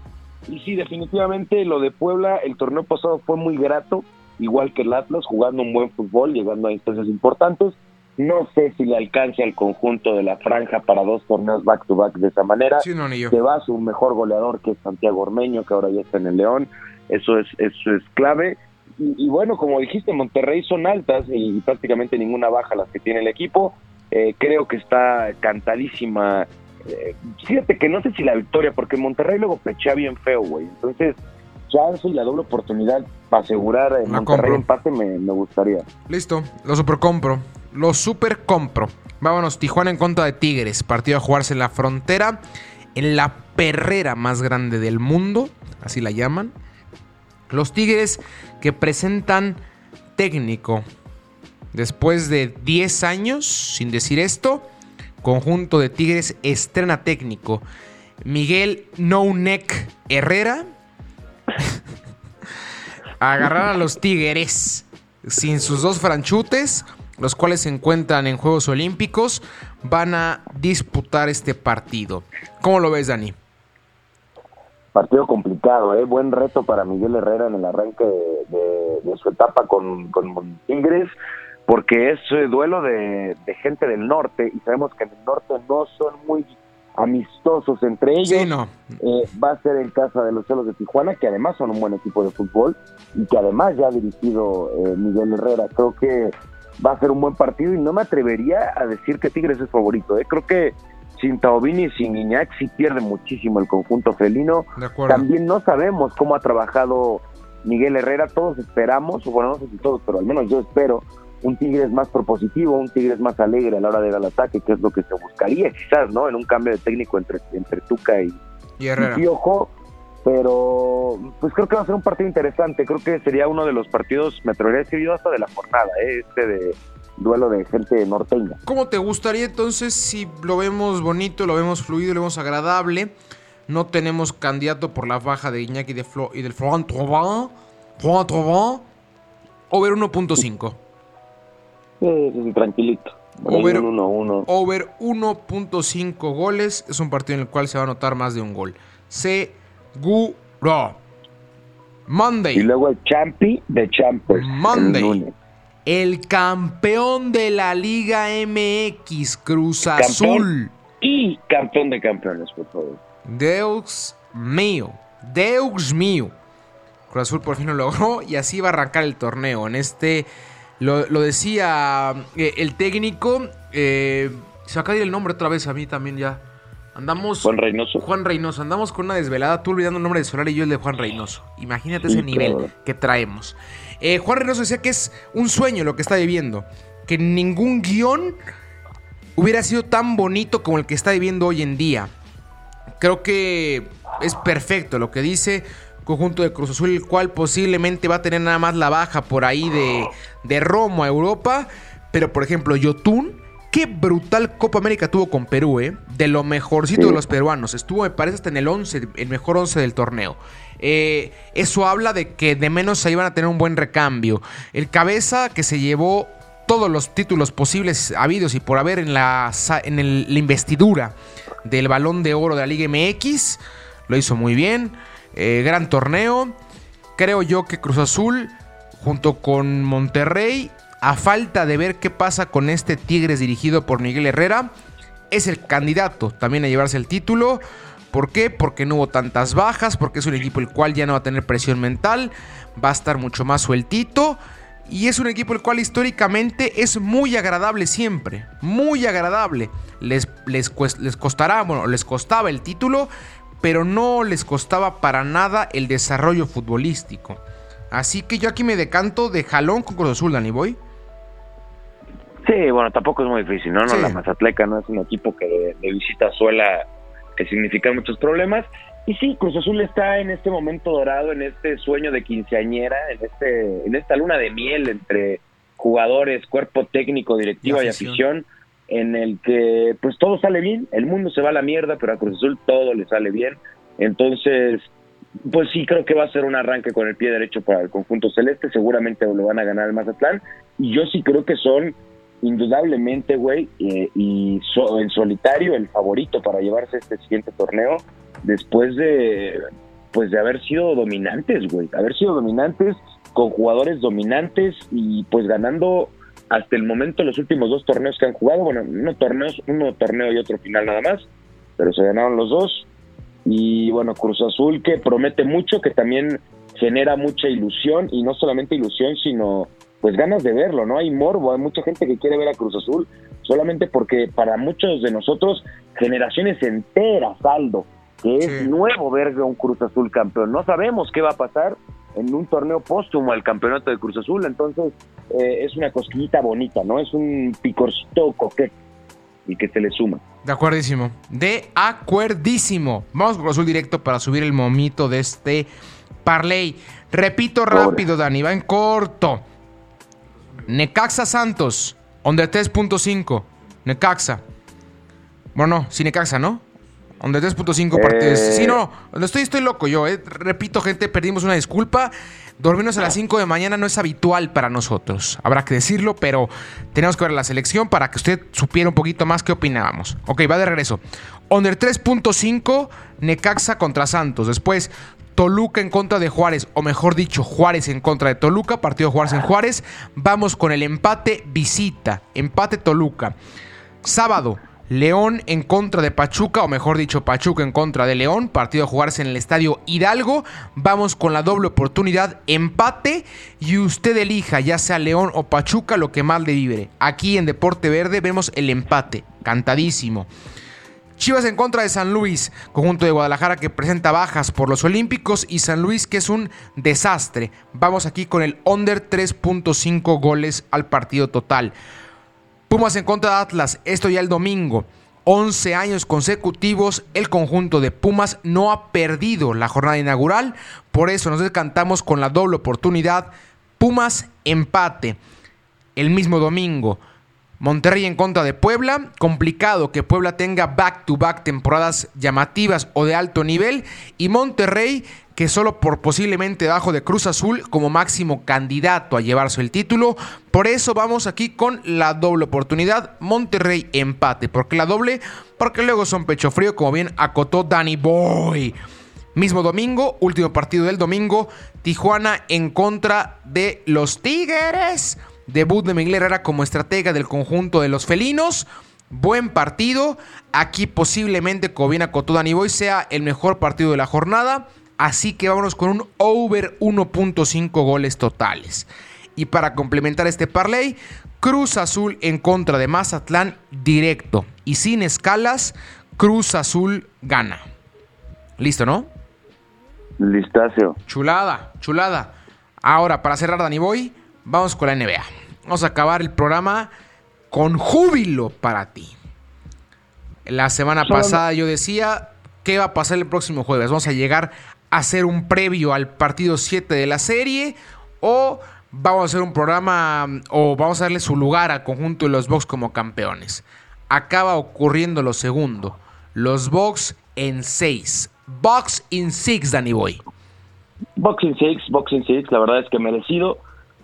Y sí, definitivamente lo de Puebla, el torneo pasado fue muy grato, igual que el Atlas, jugando un buen fútbol, llegando a instancias importantes. No sé si le alcance al conjunto de la franja para dos torneos back to back de esa manera. Sí, no, Se va su mejor goleador que es Santiago Ormeño, que ahora ya está en el León. Eso es, eso es clave. Y, y bueno, como dijiste, Monterrey son altas y prácticamente ninguna baja las que tiene el equipo. Eh, creo que está cantadísima. Eh, fíjate que no sé si la victoria, porque Monterrey luego pechea bien feo, güey. Entonces, chance y la doble oportunidad para asegurar en Monterrey empate me, me, gustaría. Listo, lo super compro. Lo super compro. Vámonos, Tijuana en contra de Tigres. Partido a jugarse en la frontera, en la perrera más grande del mundo, así la llaman. Los Tigres que presentan técnico Después de 10 años sin decir esto, conjunto de Tigres estrena técnico. Miguel No Neck Herrera agarrar a los Tigres sin sus dos franchutes, los cuales se encuentran en Juegos Olímpicos, van a disputar este partido. ¿Cómo lo ves, Dani? Partido complicado, ¿eh? buen reto para Miguel Herrera en el arranque de, su etapa con, con Tigres, porque es eh, duelo de, gente del norte y sabemos que en el norte no son muy amistosos entre ellos. no. Eh, va a ser en casa de los celos de Tijuana, que además son un buen equipo de fútbol y que además ya ha dirigido eh, Miguel Herrera. Creo que va a ser un buen partido y no me atrevería a decir que Tigres es favorito. ¿eh? Creo que sin Taubini y sin Iñak sí pierde muchísimo el conjunto felino. También no sabemos cómo ha trabajado Miguel Herrera. Todos esperamos, o bueno, no sé si todos, pero al menos yo espero un Tigres más propositivo, un Tigres más alegre a la hora de ir al ataque, que es lo que se buscaría quizás, ¿no? En un cambio de técnico entre, entre Tuca y, y, Herrera. Pero pues creo que va a ser un partido interesante, creo que sería uno de los partidos, me atrevería a decir hasta de la jornada, ¿eh? este de duelo de gente norteña. ¿Cómo te gustaría entonces si lo vemos bonito, lo vemos fluido, lo vemos agradable? No tenemos candidato por la baja de Iñaki de Flo y del Florent Trovin. Florent Trovin. Over 1.5. Sí, tranquilito. Over 1.5 goles. Es un partido en el cual se va a anotar más de un gol. Seguro. Monday. Y luego el champi de Champers. Monday. El campeón de la Liga MX, Cruz Azul. Y campeón de campeones, por favor. Deus mío. Deus mío. Cruz Azul por fin lo logró y así va a arrancar el torneo. En este, lo, decía eh, el técnico. Eh, se acaba de ir el nombre otra vez a mí también ya. Andamos. Juan Reynoso. Juan Reynoso. Andamos con una desvelada. Tú olvidando el nombre de Solar y yo el de Juan Reynoso. Imagínate ese nivel que traemos. Eh, Juan Reynoso decía que es un sueño lo que está viviendo. Que ningún guion hubiera sido tan bonito como el que está viviendo hoy en día. Creo que es perfecto lo que dice. Conjunto de Cruz Azul, el cual posiblemente va a tener nada más la baja por ahí de, de Romo a Europa. Pero por ejemplo, Yotun Qué brutal Copa América tuvo con Perú, ¿eh? De lo mejorcito de los peruanos. Estuvo, me parece, hasta en el 11, el mejor 11 del torneo. Eh, eso habla de que de menos se iban a tener un buen recambio. El cabeza que se llevó todos los títulos posibles habidos y por haber en la, en la investidura del balón de oro de la Liga MX. Lo hizo muy bien. Eh, gran torneo. Creo yo que Cruz Azul, junto con Monterrey, a falta de ver qué pasa con este Tigres dirigido por Miguel Herrera, es el candidato también a llevarse el título. ¿Por qué? Porque no hubo tantas bajas, porque es un equipo el cual ya no va a tener presión mental, va a estar mucho más sueltito. Y es un equipo el cual históricamente es muy agradable siempre, muy agradable. Les, les, les costará, bueno, les costaba el título, pero no les costaba para nada el desarrollo futbolístico. Así que yo aquí me decanto de jalón con Cruz Azul, Dani Boy. Sí, bueno, tampoco es muy difícil, ¿no? no La Mazatleca no es un equipo que de, visita suela que significa muchos problemas. Y sí, Cruz Azul está en este momento dorado, en este sueño de quinceañera, en este, en esta luna de miel entre jugadores, cuerpo técnico, directiva y afición, en el que pues todo sale bien, el mundo se va a la mierda, pero a Cruz Azul todo le sale bien. Entonces, pues sí creo que va a ser un arranque con el pie derecho para el conjunto celeste, seguramente lo van a ganar el Mazatlán, y yo sí creo que son indudablemente, güey, eh, y en solitario el favorito para llevarse este siguiente torneo después de, pues de haber sido dominantes, güey, haber sido dominantes con jugadores dominantes y pues ganando hasta el momento los últimos dos torneos que han jugado, bueno, no torneos, uno torneo y otro final nada más, pero se ganaron los dos. Y bueno, Cruz Azul que promete mucho, que también genera mucha ilusión y no solamente ilusión, sino pues ganas de verlo, ¿no? Hay morbo, hay mucha gente que quiere ver a Cruz Azul, solamente porque para muchos de nosotros, generaciones enteras, Aldo, que es nuevo ver a un Cruz Azul campeón. No sabemos qué va a pasar en un torneo póstumo al campeonato de Cruz Azul, entonces eh, es una cosquillita bonita, ¿no? Es un picorcito coquete y que se le suma. De acuerdísimo, de acuerdísimo. Vamos con Cruz Azul directo para subir el momito de este parlay. Repito rápido, Dani, va en corto. Necaxa Santos, under 3.5. Necaxa. Bueno, no, sí, Necaxa, ¿no? Under 3.5 partidos. Eh. Sí, no, estoy, estoy loco yo, eh. Repito, gente, perdimos una disculpa. Dormirnos a las 5 de mañana no es habitual para nosotros. Habrá que decirlo, pero tenemos que ver la selección para que usted supiera un poquito más qué opinábamos. Ok, va de regreso. Under 3.5, Necaxa contra Santos. Después, Toluca en contra de Juárez, o mejor dicho, Juárez en contra de Toluca, partido Juárez en Juárez. Vamos con el empate visita, empate Toluca. Sábado, León en contra de Pachuca, o mejor dicho, Pachuca en contra de León, partido a jugarse en el estadio Hidalgo. Vamos con la doble oportunidad, empate, y usted elija, ya sea León o Pachuca, lo que más le vibre. Aquí en Deporte Verde vemos el empate, cantadísimo. Chivas en contra de San Luis, conjunto de Guadalajara que presenta bajas por los Olímpicos y San Luis que es un desastre. Vamos aquí con el under 3.5 goles al partido total. Pumas en contra de Atlas, esto ya el domingo. 11 años consecutivos, el conjunto de Pumas no ha perdido la jornada inaugural, por eso nos descantamos con la doble oportunidad. Pumas empate el mismo domingo. Monterrey en contra de Puebla. Complicado que Puebla tenga back-to-back temporadas llamativas o de alto nivel. Y Monterrey que solo por posiblemente debajo de Cruz Azul como máximo candidato a llevarse el título. Por eso vamos aquí con la doble oportunidad. Monterrey empate. ¿Por qué la doble? Porque luego son pecho frío, como bien acotó Danny Boy. Mismo domingo, último partido del domingo. Tijuana en contra de los Tigres. Debut de Miguel Herrera como estratega del conjunto de los felinos. Buen partido. Aquí posiblemente, como bien acotó Danny Boy, sea el mejor partido de la jornada. Así que vámonos con un over 1.5 goles totales. Y para complementar este parlay, Cruz Azul en contra de Mazatlán directo. Y sin escalas, Cruz Azul gana. ¿Listo, no? Listacio. Chulada, chulada. Ahora, para cerrar, Dani Boy, vamos con la NBA. Vamos a acabar el programa con júbilo para ti. La semana pasada yo decía, ¿qué va a pasar el próximo jueves? Vamos a llegar hacer un previo al partido 7 de la serie o vamos a hacer un programa o vamos a darle su lugar al conjunto de los Bucks como campeones. Acaba ocurriendo lo segundo. Los Bucks en 6. Bucks in 6, Danny Boy. 6, Bucks in 6, la verdad es que merecido.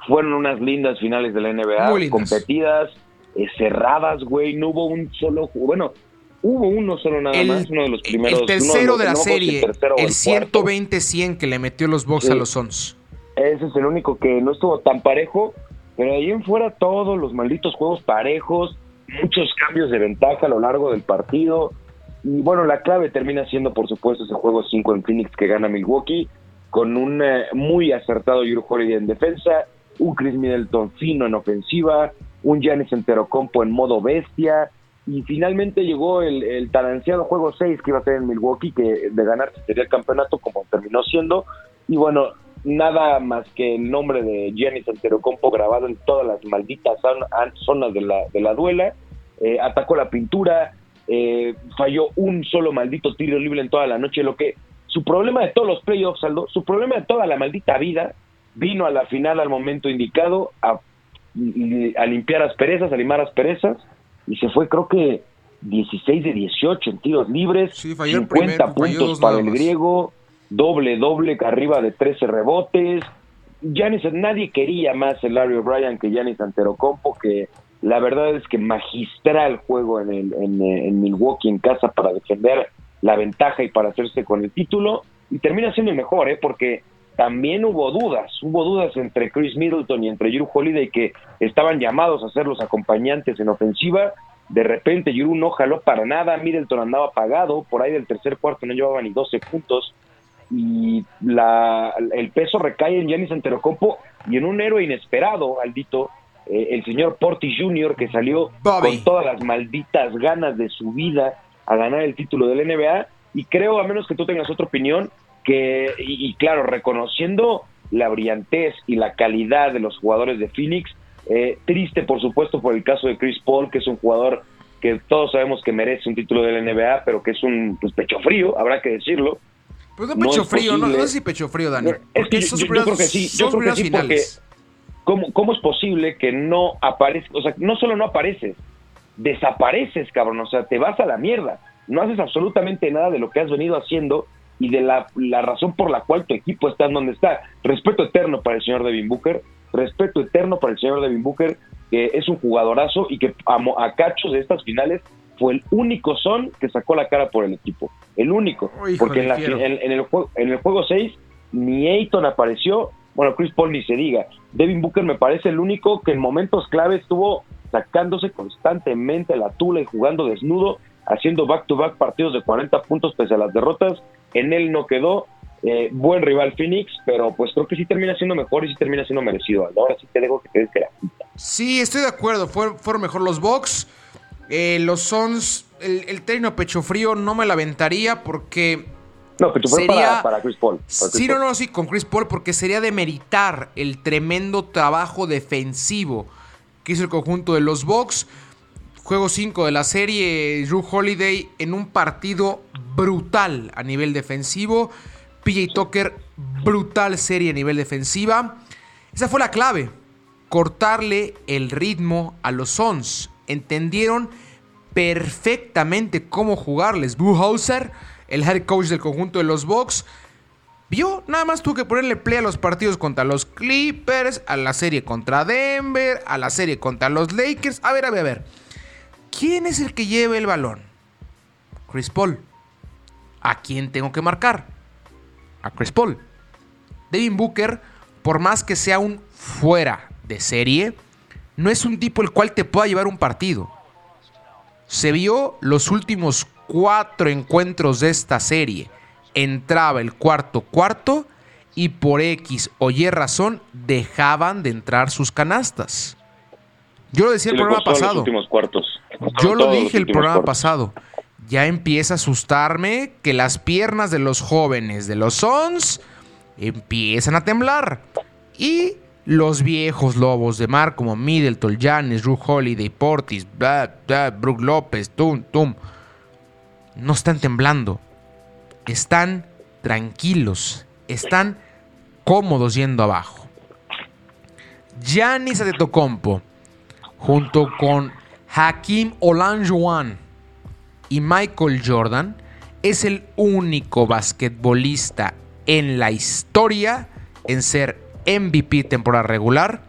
Fueron unas lindas finales de la NBA, competidas, eh, cerradas, güey. No hubo un solo. Bueno, Hubo uno solo nada más, uno de los primeros. El tercero de, la serie, el, 120-100 que le metió los Bucks a los Suns. Ese es el único que no estuvo tan parejo, pero ahí en fuera todos los malditos juegos parejos, muchos cambios de ventaja a lo largo del partido. Y bueno, la clave termina siendo, por supuesto, ese juego 5 en Phoenix que gana Milwaukee, con un eh, muy acertado Drew Holiday en defensa, un Chris Middleton fino en ofensiva, un Giannis Enterocompo en modo bestia, y finalmente llegó el, el juego 6 que iba a ser en Milwaukee, que de ganarse sería el campeonato como terminó siendo. Y bueno, nada más que el nombre de Giannis Antetokounmpo grabado en todas las malditas zonas de la, de la duela. Eh, atacó la pintura, eh, falló un solo maldito tiro libre en toda la noche, lo que su problema de todos los playoffs, Aldo, su problema de toda la maldita vida, vino a la final al momento indicado a, a limpiar asperezas, a limar asperezas, y se fue creo que 16 de 18 en tiros libres, 50 puntos para el griego, doble doble arriba de 13 rebotes. Giannis, nadie quería más el Larry O'Brien que Giannis Antetokounmpo, que la verdad es que magistral juego en, el, en, en, Milwaukee en casa para defender la ventaja y para hacerse con el título y termina siendo el mejor, ¿eh? porque también hubo dudas, hubo dudas entre Chris Middleton y entre Drew Holiday que estaban llamados a ser los acompañantes en ofensiva. De repente Drew no jaló para nada, Middleton andaba apagado, por ahí del tercer cuarto no llevaba ni 12 puntos y la, el peso recae en Giannis Anterocompo y en un héroe inesperado, Aldito, eh, el señor Porti Jr., que salió con todas las malditas ganas de su vida a ganar el título del NBA. Y creo, a menos que tú tengas otra opinión, que, y, claro, reconociendo la brillantez y la calidad de los jugadores de Phoenix, eh, triste por supuesto por el caso de Chris Paul, que es un jugador que todos sabemos que merece un título de la NBA, pero que es un pues, pecho frío, habrá que decirlo. Pues no pecho frío, no, no, sé si pecho frío, Daniel. Es que yo, creo que sí, yo creo que sí, porque ¿cómo, ¿cómo es posible que no aparezca, o sea, no solo no apareces, desapareces, cabrón, o sea, te vas a la mierda, no haces absolutamente nada de lo que has venido haciendo y de la, razón por la cual tu equipo está en donde está. Respeto eterno para el señor Devin Booker, respeto eterno para el señor Devin Booker, que es un jugadorazo y que a, a cachos de estas finales fue el único son que sacó la cara por el equipo. El único. porque en, el juego, en el juego 6 ni Ayton apareció. Bueno, Chris Paul ni se diga. Devin Booker me parece el único que en momentos clave estuvo sacándose constantemente la tula y jugando desnudo, haciendo back-to-back partidos de 40 puntos pese a las derrotas. En él no quedó. Eh, buen rival Phoenix, pero pues creo que sí termina siendo mejor y sí termina siendo merecido. Ahora sí te dejo que te des Sí, estoy de acuerdo. fueron mejor los Bucks. Eh, los Sons, el, el término pecho frío no me la aventaría porque. No, pecho frío para, para, Chris Paul. sí, no, no, sí, con Chris Paul, porque sería de meritar el tremendo trabajo defensivo que hizo el conjunto de los Bucks. Juego 5 de la serie, Drew Holiday en un partido brutal a nivel defensivo. PJ Tucker, brutal serie a nivel defensiva. Esa fue la clave, cortarle el ritmo a los Sons entendieron perfectamente cómo jugarles. Buhauser, el head coach del conjunto de los Bucks, vio, nada más tuvo que ponerle play a los partidos contra los Clippers, a la serie contra Denver, a la serie contra los Lakers. A ver, a ver, a ver. ¿Quién es el que lleva el balón? Chris Paul. ¿A quién tengo que marcar? A Chris Paul. Devin Booker, por más que sea un fuera de serie, no es un tipo el cual te pueda llevar un partido. Se vio los últimos cuatro encuentros de esta serie. Entraba el cuarto cuarto y por X o Y razón dejaban de entrar sus canastas. Yo lo decía el programa pasado. Yo lo dije el programa pasado. Ya empieza a asustarme que las piernas de los jóvenes de los Sons empiezan a temblar. Y los viejos lobos de mar como Middleton, Janis, Drew Holiday, Portis, blah, Brook López, Tum, Tum, no están temblando. Están tranquilos. Están cómodos yendo abajo. Giannis Adetocompo, junto con Hakim Olajuwon y Michael Jordan, es el único basquetbolista en la historia en ser MVP temporada regular,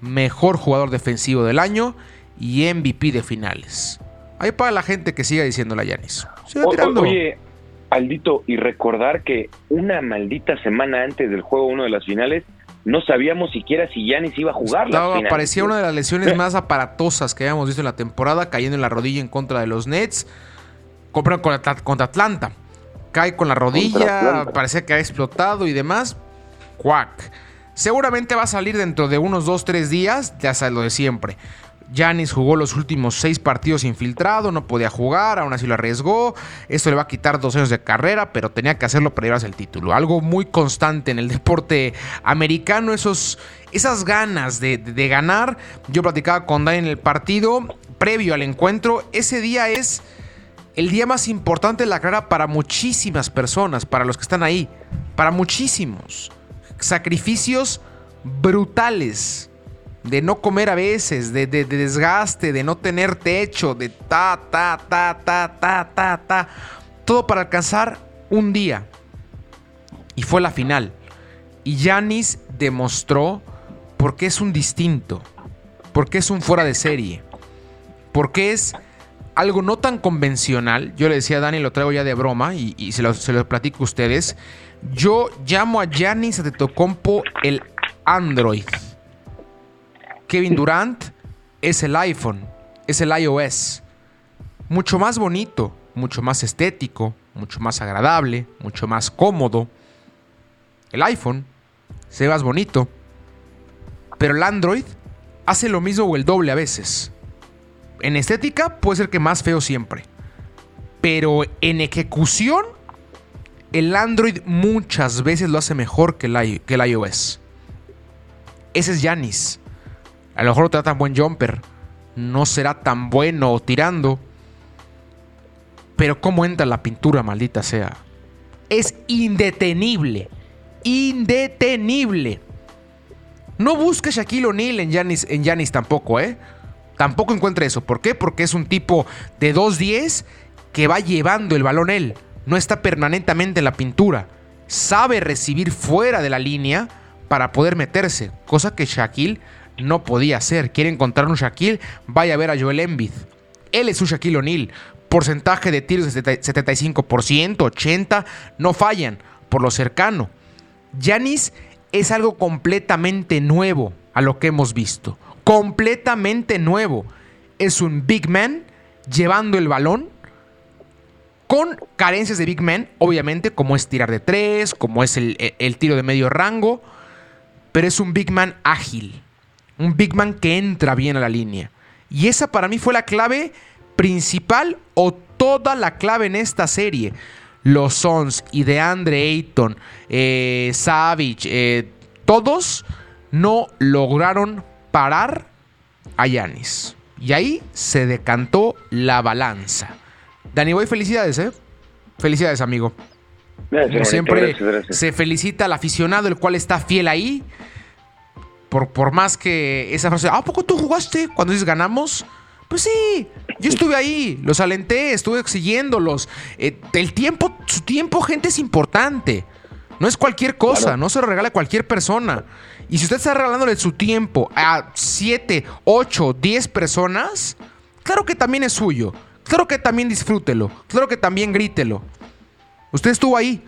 mejor jugador defensivo del año y MVP de finales. Ahí para la gente que siga diciendo la Yanis. Oye, Aldito, y recordar que una maldita semana antes del juego uno de las finales, no sabíamos siquiera si Yanis iba a jugar. parecía una de las lesiones más aparatosas que habíamos visto en la temporada, cayendo en la rodilla en contra de los Nets. Compran contra Atlanta. Cae con la rodilla, parecía que ha explotado y demás. Cuac. Seguramente va a salir dentro de unos 2-3 días, ya sabes lo de siempre. Janis jugó los últimos 6 partidos infiltrado, no podía jugar, aún así lo arriesgó. Esto le va a quitar dos años de carrera, pero tenía que hacerlo para llevarse el título. Algo muy constante en el deporte americano, esos, esas ganas de, de ganar. Yo platicaba con Dani en el partido previo al encuentro. Ese día es el día más importante de la carrera para muchísimas personas, para los que están ahí, para muchísimos sacrificios brutales de no comer a veces, de, desgaste, de no tener techo, de ta, ta, ta, ta, ta, ta, ta. Todo para alcanzar un día. Y fue la final. Y Yanis demostró por qué es un distinto, por qué es un fuera de serie, por qué es algo no tan convencional. Yo le decía a Dani, lo traigo ya de broma y, se, lo, platico a ustedes. Yo llamo a Giannis Antetokounmpo el Android. Kevin Durant es el iPhone, es el iOS. Mucho más bonito, mucho más estético, mucho más agradable, mucho más cómodo. El iPhone se ve más bonito, pero el Android hace lo mismo o el doble a veces. En estética puede ser que más feo siempre, pero en ejecución el Android muchas veces lo hace mejor que el, que el iOS. Ese es Yanis. A lo mejor no te da tan buen jumper. No será tan bueno tirando. Pero cómo entra la pintura, maldita sea. Es indetenible. Indetenible. No busque Shaquille O'Neal en Yanis, en tampoco, ¿eh? Tampoco encuentre eso. ¿Por qué? Porque es un tipo de 2'10 que va llevando el balón él no está permanentemente en la pintura. Sabe recibir fuera de la línea para poder meterse, cosa que Shaquille no podía hacer. Quiere encontrar un Shaquille, vaya a ver a Joel Embiid. Él es su Shaquille O'Neal. Porcentaje de tiros de 75%, 80%, no fallan por lo cercano. Yanis es algo completamente nuevo a lo que hemos visto. Completamente nuevo. Es un big man llevando el balón con carencias de big man, obviamente, como es tirar de tres, como es el tiro de medio rango, pero es un big man ágil. Un big man que entra bien a la línea. Y esa para mí fue la clave principal o toda la clave en esta serie. Los Sons y de Andre Ayton, eh, Savage, eh, todos no lograron parar a Yanis. Y ahí se decantó la balanza. Dani Boy, felicidades, ¿eh? Felicidades, amigo. Como siempre, se felicita al aficionado, el cual está fiel ahí. Por, por más que esa frase, ¿a poco tú jugaste cuando dices ganamos? Pues sí, yo estuve ahí, los alenté, estuve siguiéndolos. Eh, el tiempo, su tiempo, gente, es importante. No es cualquier cosa, no se lo regala a cualquier persona. Y si usted está regalándole su tiempo a 7, 8, 10 personas, claro que también es suyo. Claro que también disfrútelo. Claro que también grítelo. Usted estuvo ahí.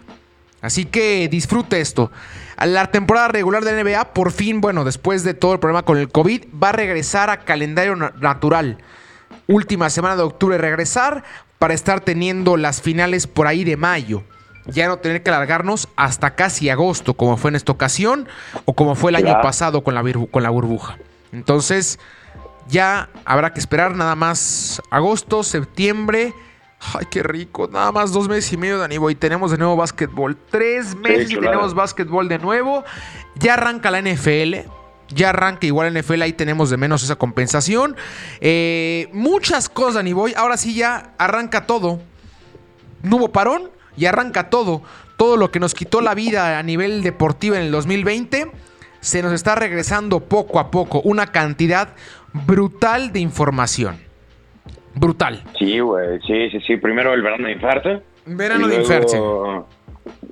Así que disfrute esto. La temporada regular de NBA, por fin, bueno, después de todo el problema con el COVID, va a regresar a calendario natural. Última semana de octubre regresar para estar teniendo las finales por ahí de mayo. Ya no tener que alargarnos hasta casi agosto, como fue en esta ocasión, o como fue el año pasado con la, con la burbuja. Entonces, ya habrá que esperar nada más agosto, septiembre Ay, qué rico. Nada más dos meses y medio, Dani Boy. Tenemos de nuevo básquetbol. Tres meses y tenemos básquetbol de nuevo. Ya arranca la NFL. Ya arranca igual la NFL. Ahí tenemos de menos esa compensación. Eh, muchas cosas, Dani Boy. Ahora sí ya arranca todo. No hubo parón y arranca todo. Todo lo que nos quitó la vida a nivel deportivo en el 2020 se nos está regresando poco a poco. Una cantidad brutal de información. Brutal. Sí, güey, sí, sí, sí. Primero el verano de infarte. Verano de infarte.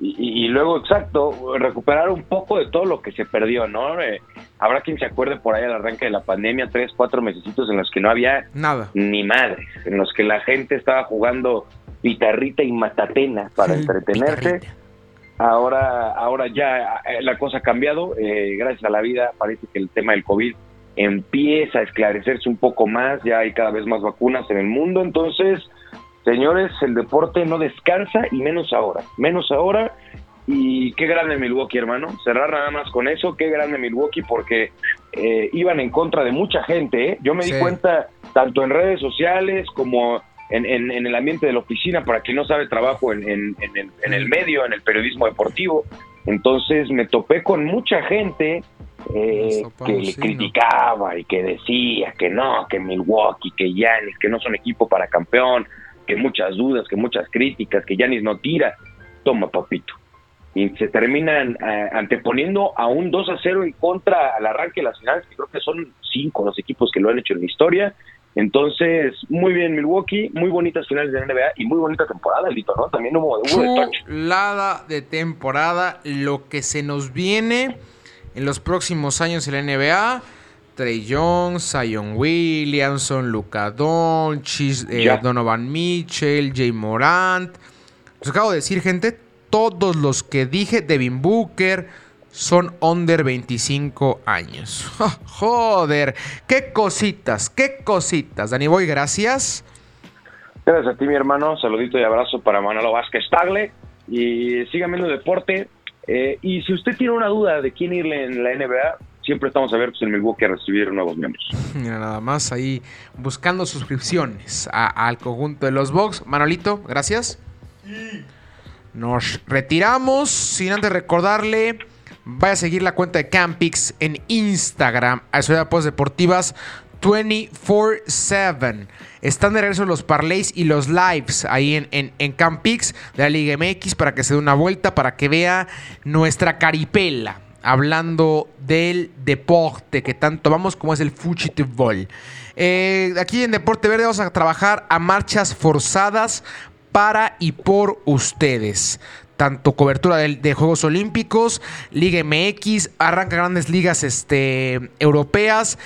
Y, luego, exacto, recuperar un poco de todo lo que se perdió, ¿no? Eh, habrá quien se acuerde por ahí al arranque de la pandemia, tres, cuatro mesecitos en los que no había nada, ni madres, en los que la gente estaba jugando pitarrita y matatena para entretenerse. Ahora, ahora ya eh, la cosa ha cambiado, eh, gracias a la vida parece que el tema del COVID empieza a esclarecerse un poco más, ya hay cada vez más vacunas en el mundo, entonces, señores, el deporte no descansa y menos ahora, menos ahora. Y qué grande Milwaukee, hermano. Cerrar nada más con eso, qué grande Milwaukee, porque eh, iban en contra de mucha gente. ¿eh? Yo me di cuenta, tanto en redes sociales como en, en, el ambiente de la oficina, para quien no sabe, trabajo en, en el medio, en el periodismo deportivo. Entonces me topé con mucha gente eh, que le criticaba y que decía que no, que Milwaukee, que Yanis, que no son equipo para campeón, que muchas dudas, que muchas críticas, que Yanis no tira. Toma, papito. Y se terminan eh, anteponiendo a un 2 a 0 en contra al arranque de las finales, que creo que son cinco los equipos que lo han hecho en la historia. Entonces, muy bien Milwaukee, muy bonitas finales de la NBA y muy bonita temporada, Lito, ¿no? También hubo, hubo de Chulada de temporada, lo que se nos viene en los próximos años en la NBA. Trey Jones, Zion Williamson, Luka Doncic, eh, Donovan Mitchell, Jay Morant. Les acabo de decir, gente, todos los que dije, Devin Booker, son under 25 años. Joder, qué cositas, qué cositas. Dani Boy, gracias. Gracias a ti, mi hermano. Saludito y abrazo para Manolo Vázquez Tagle. Y síganme en el deporte. Eh, y si usted tiene una duda de quién irle en la NBA, siempre estamos abiertos en Milwaukee a recibir nuevos miembros. Mira, nada más ahí buscando suscripciones al conjunto de los Bucks. Manolito, gracias. Nos retiramos sin antes recordarle. Vaya a seguir la cuenta de Campix en Instagram, a Ciudad Post Deportivas 24-7. Están de regreso los parlays y los lives ahí en, en, en, Campix de la Liga MX para que se dé una vuelta, para que vea nuestra caripela. Hablando del deporte que tanto vamos como es el fútbol. Eh, aquí en Deporte Verde vamos a trabajar a marchas forzadas para y por ustedes. Tanto cobertura de, Juegos Olímpicos, Liga MX, arranca grandes ligas este, europeas.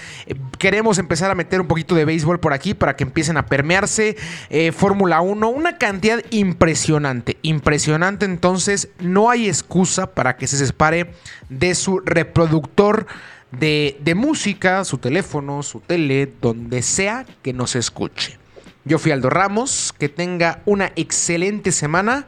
queremos empezar a meter un poquito de béisbol por aquí para que empiecen a permearse. Eh, Fórmula 1, una cantidad impresionante, impresionante. Entonces, no hay excusa para que se separe de su reproductor. De, de música, su teléfono, su tele, donde sea que nos escuche. Yo fui Aldo Ramos, que tenga una excelente semana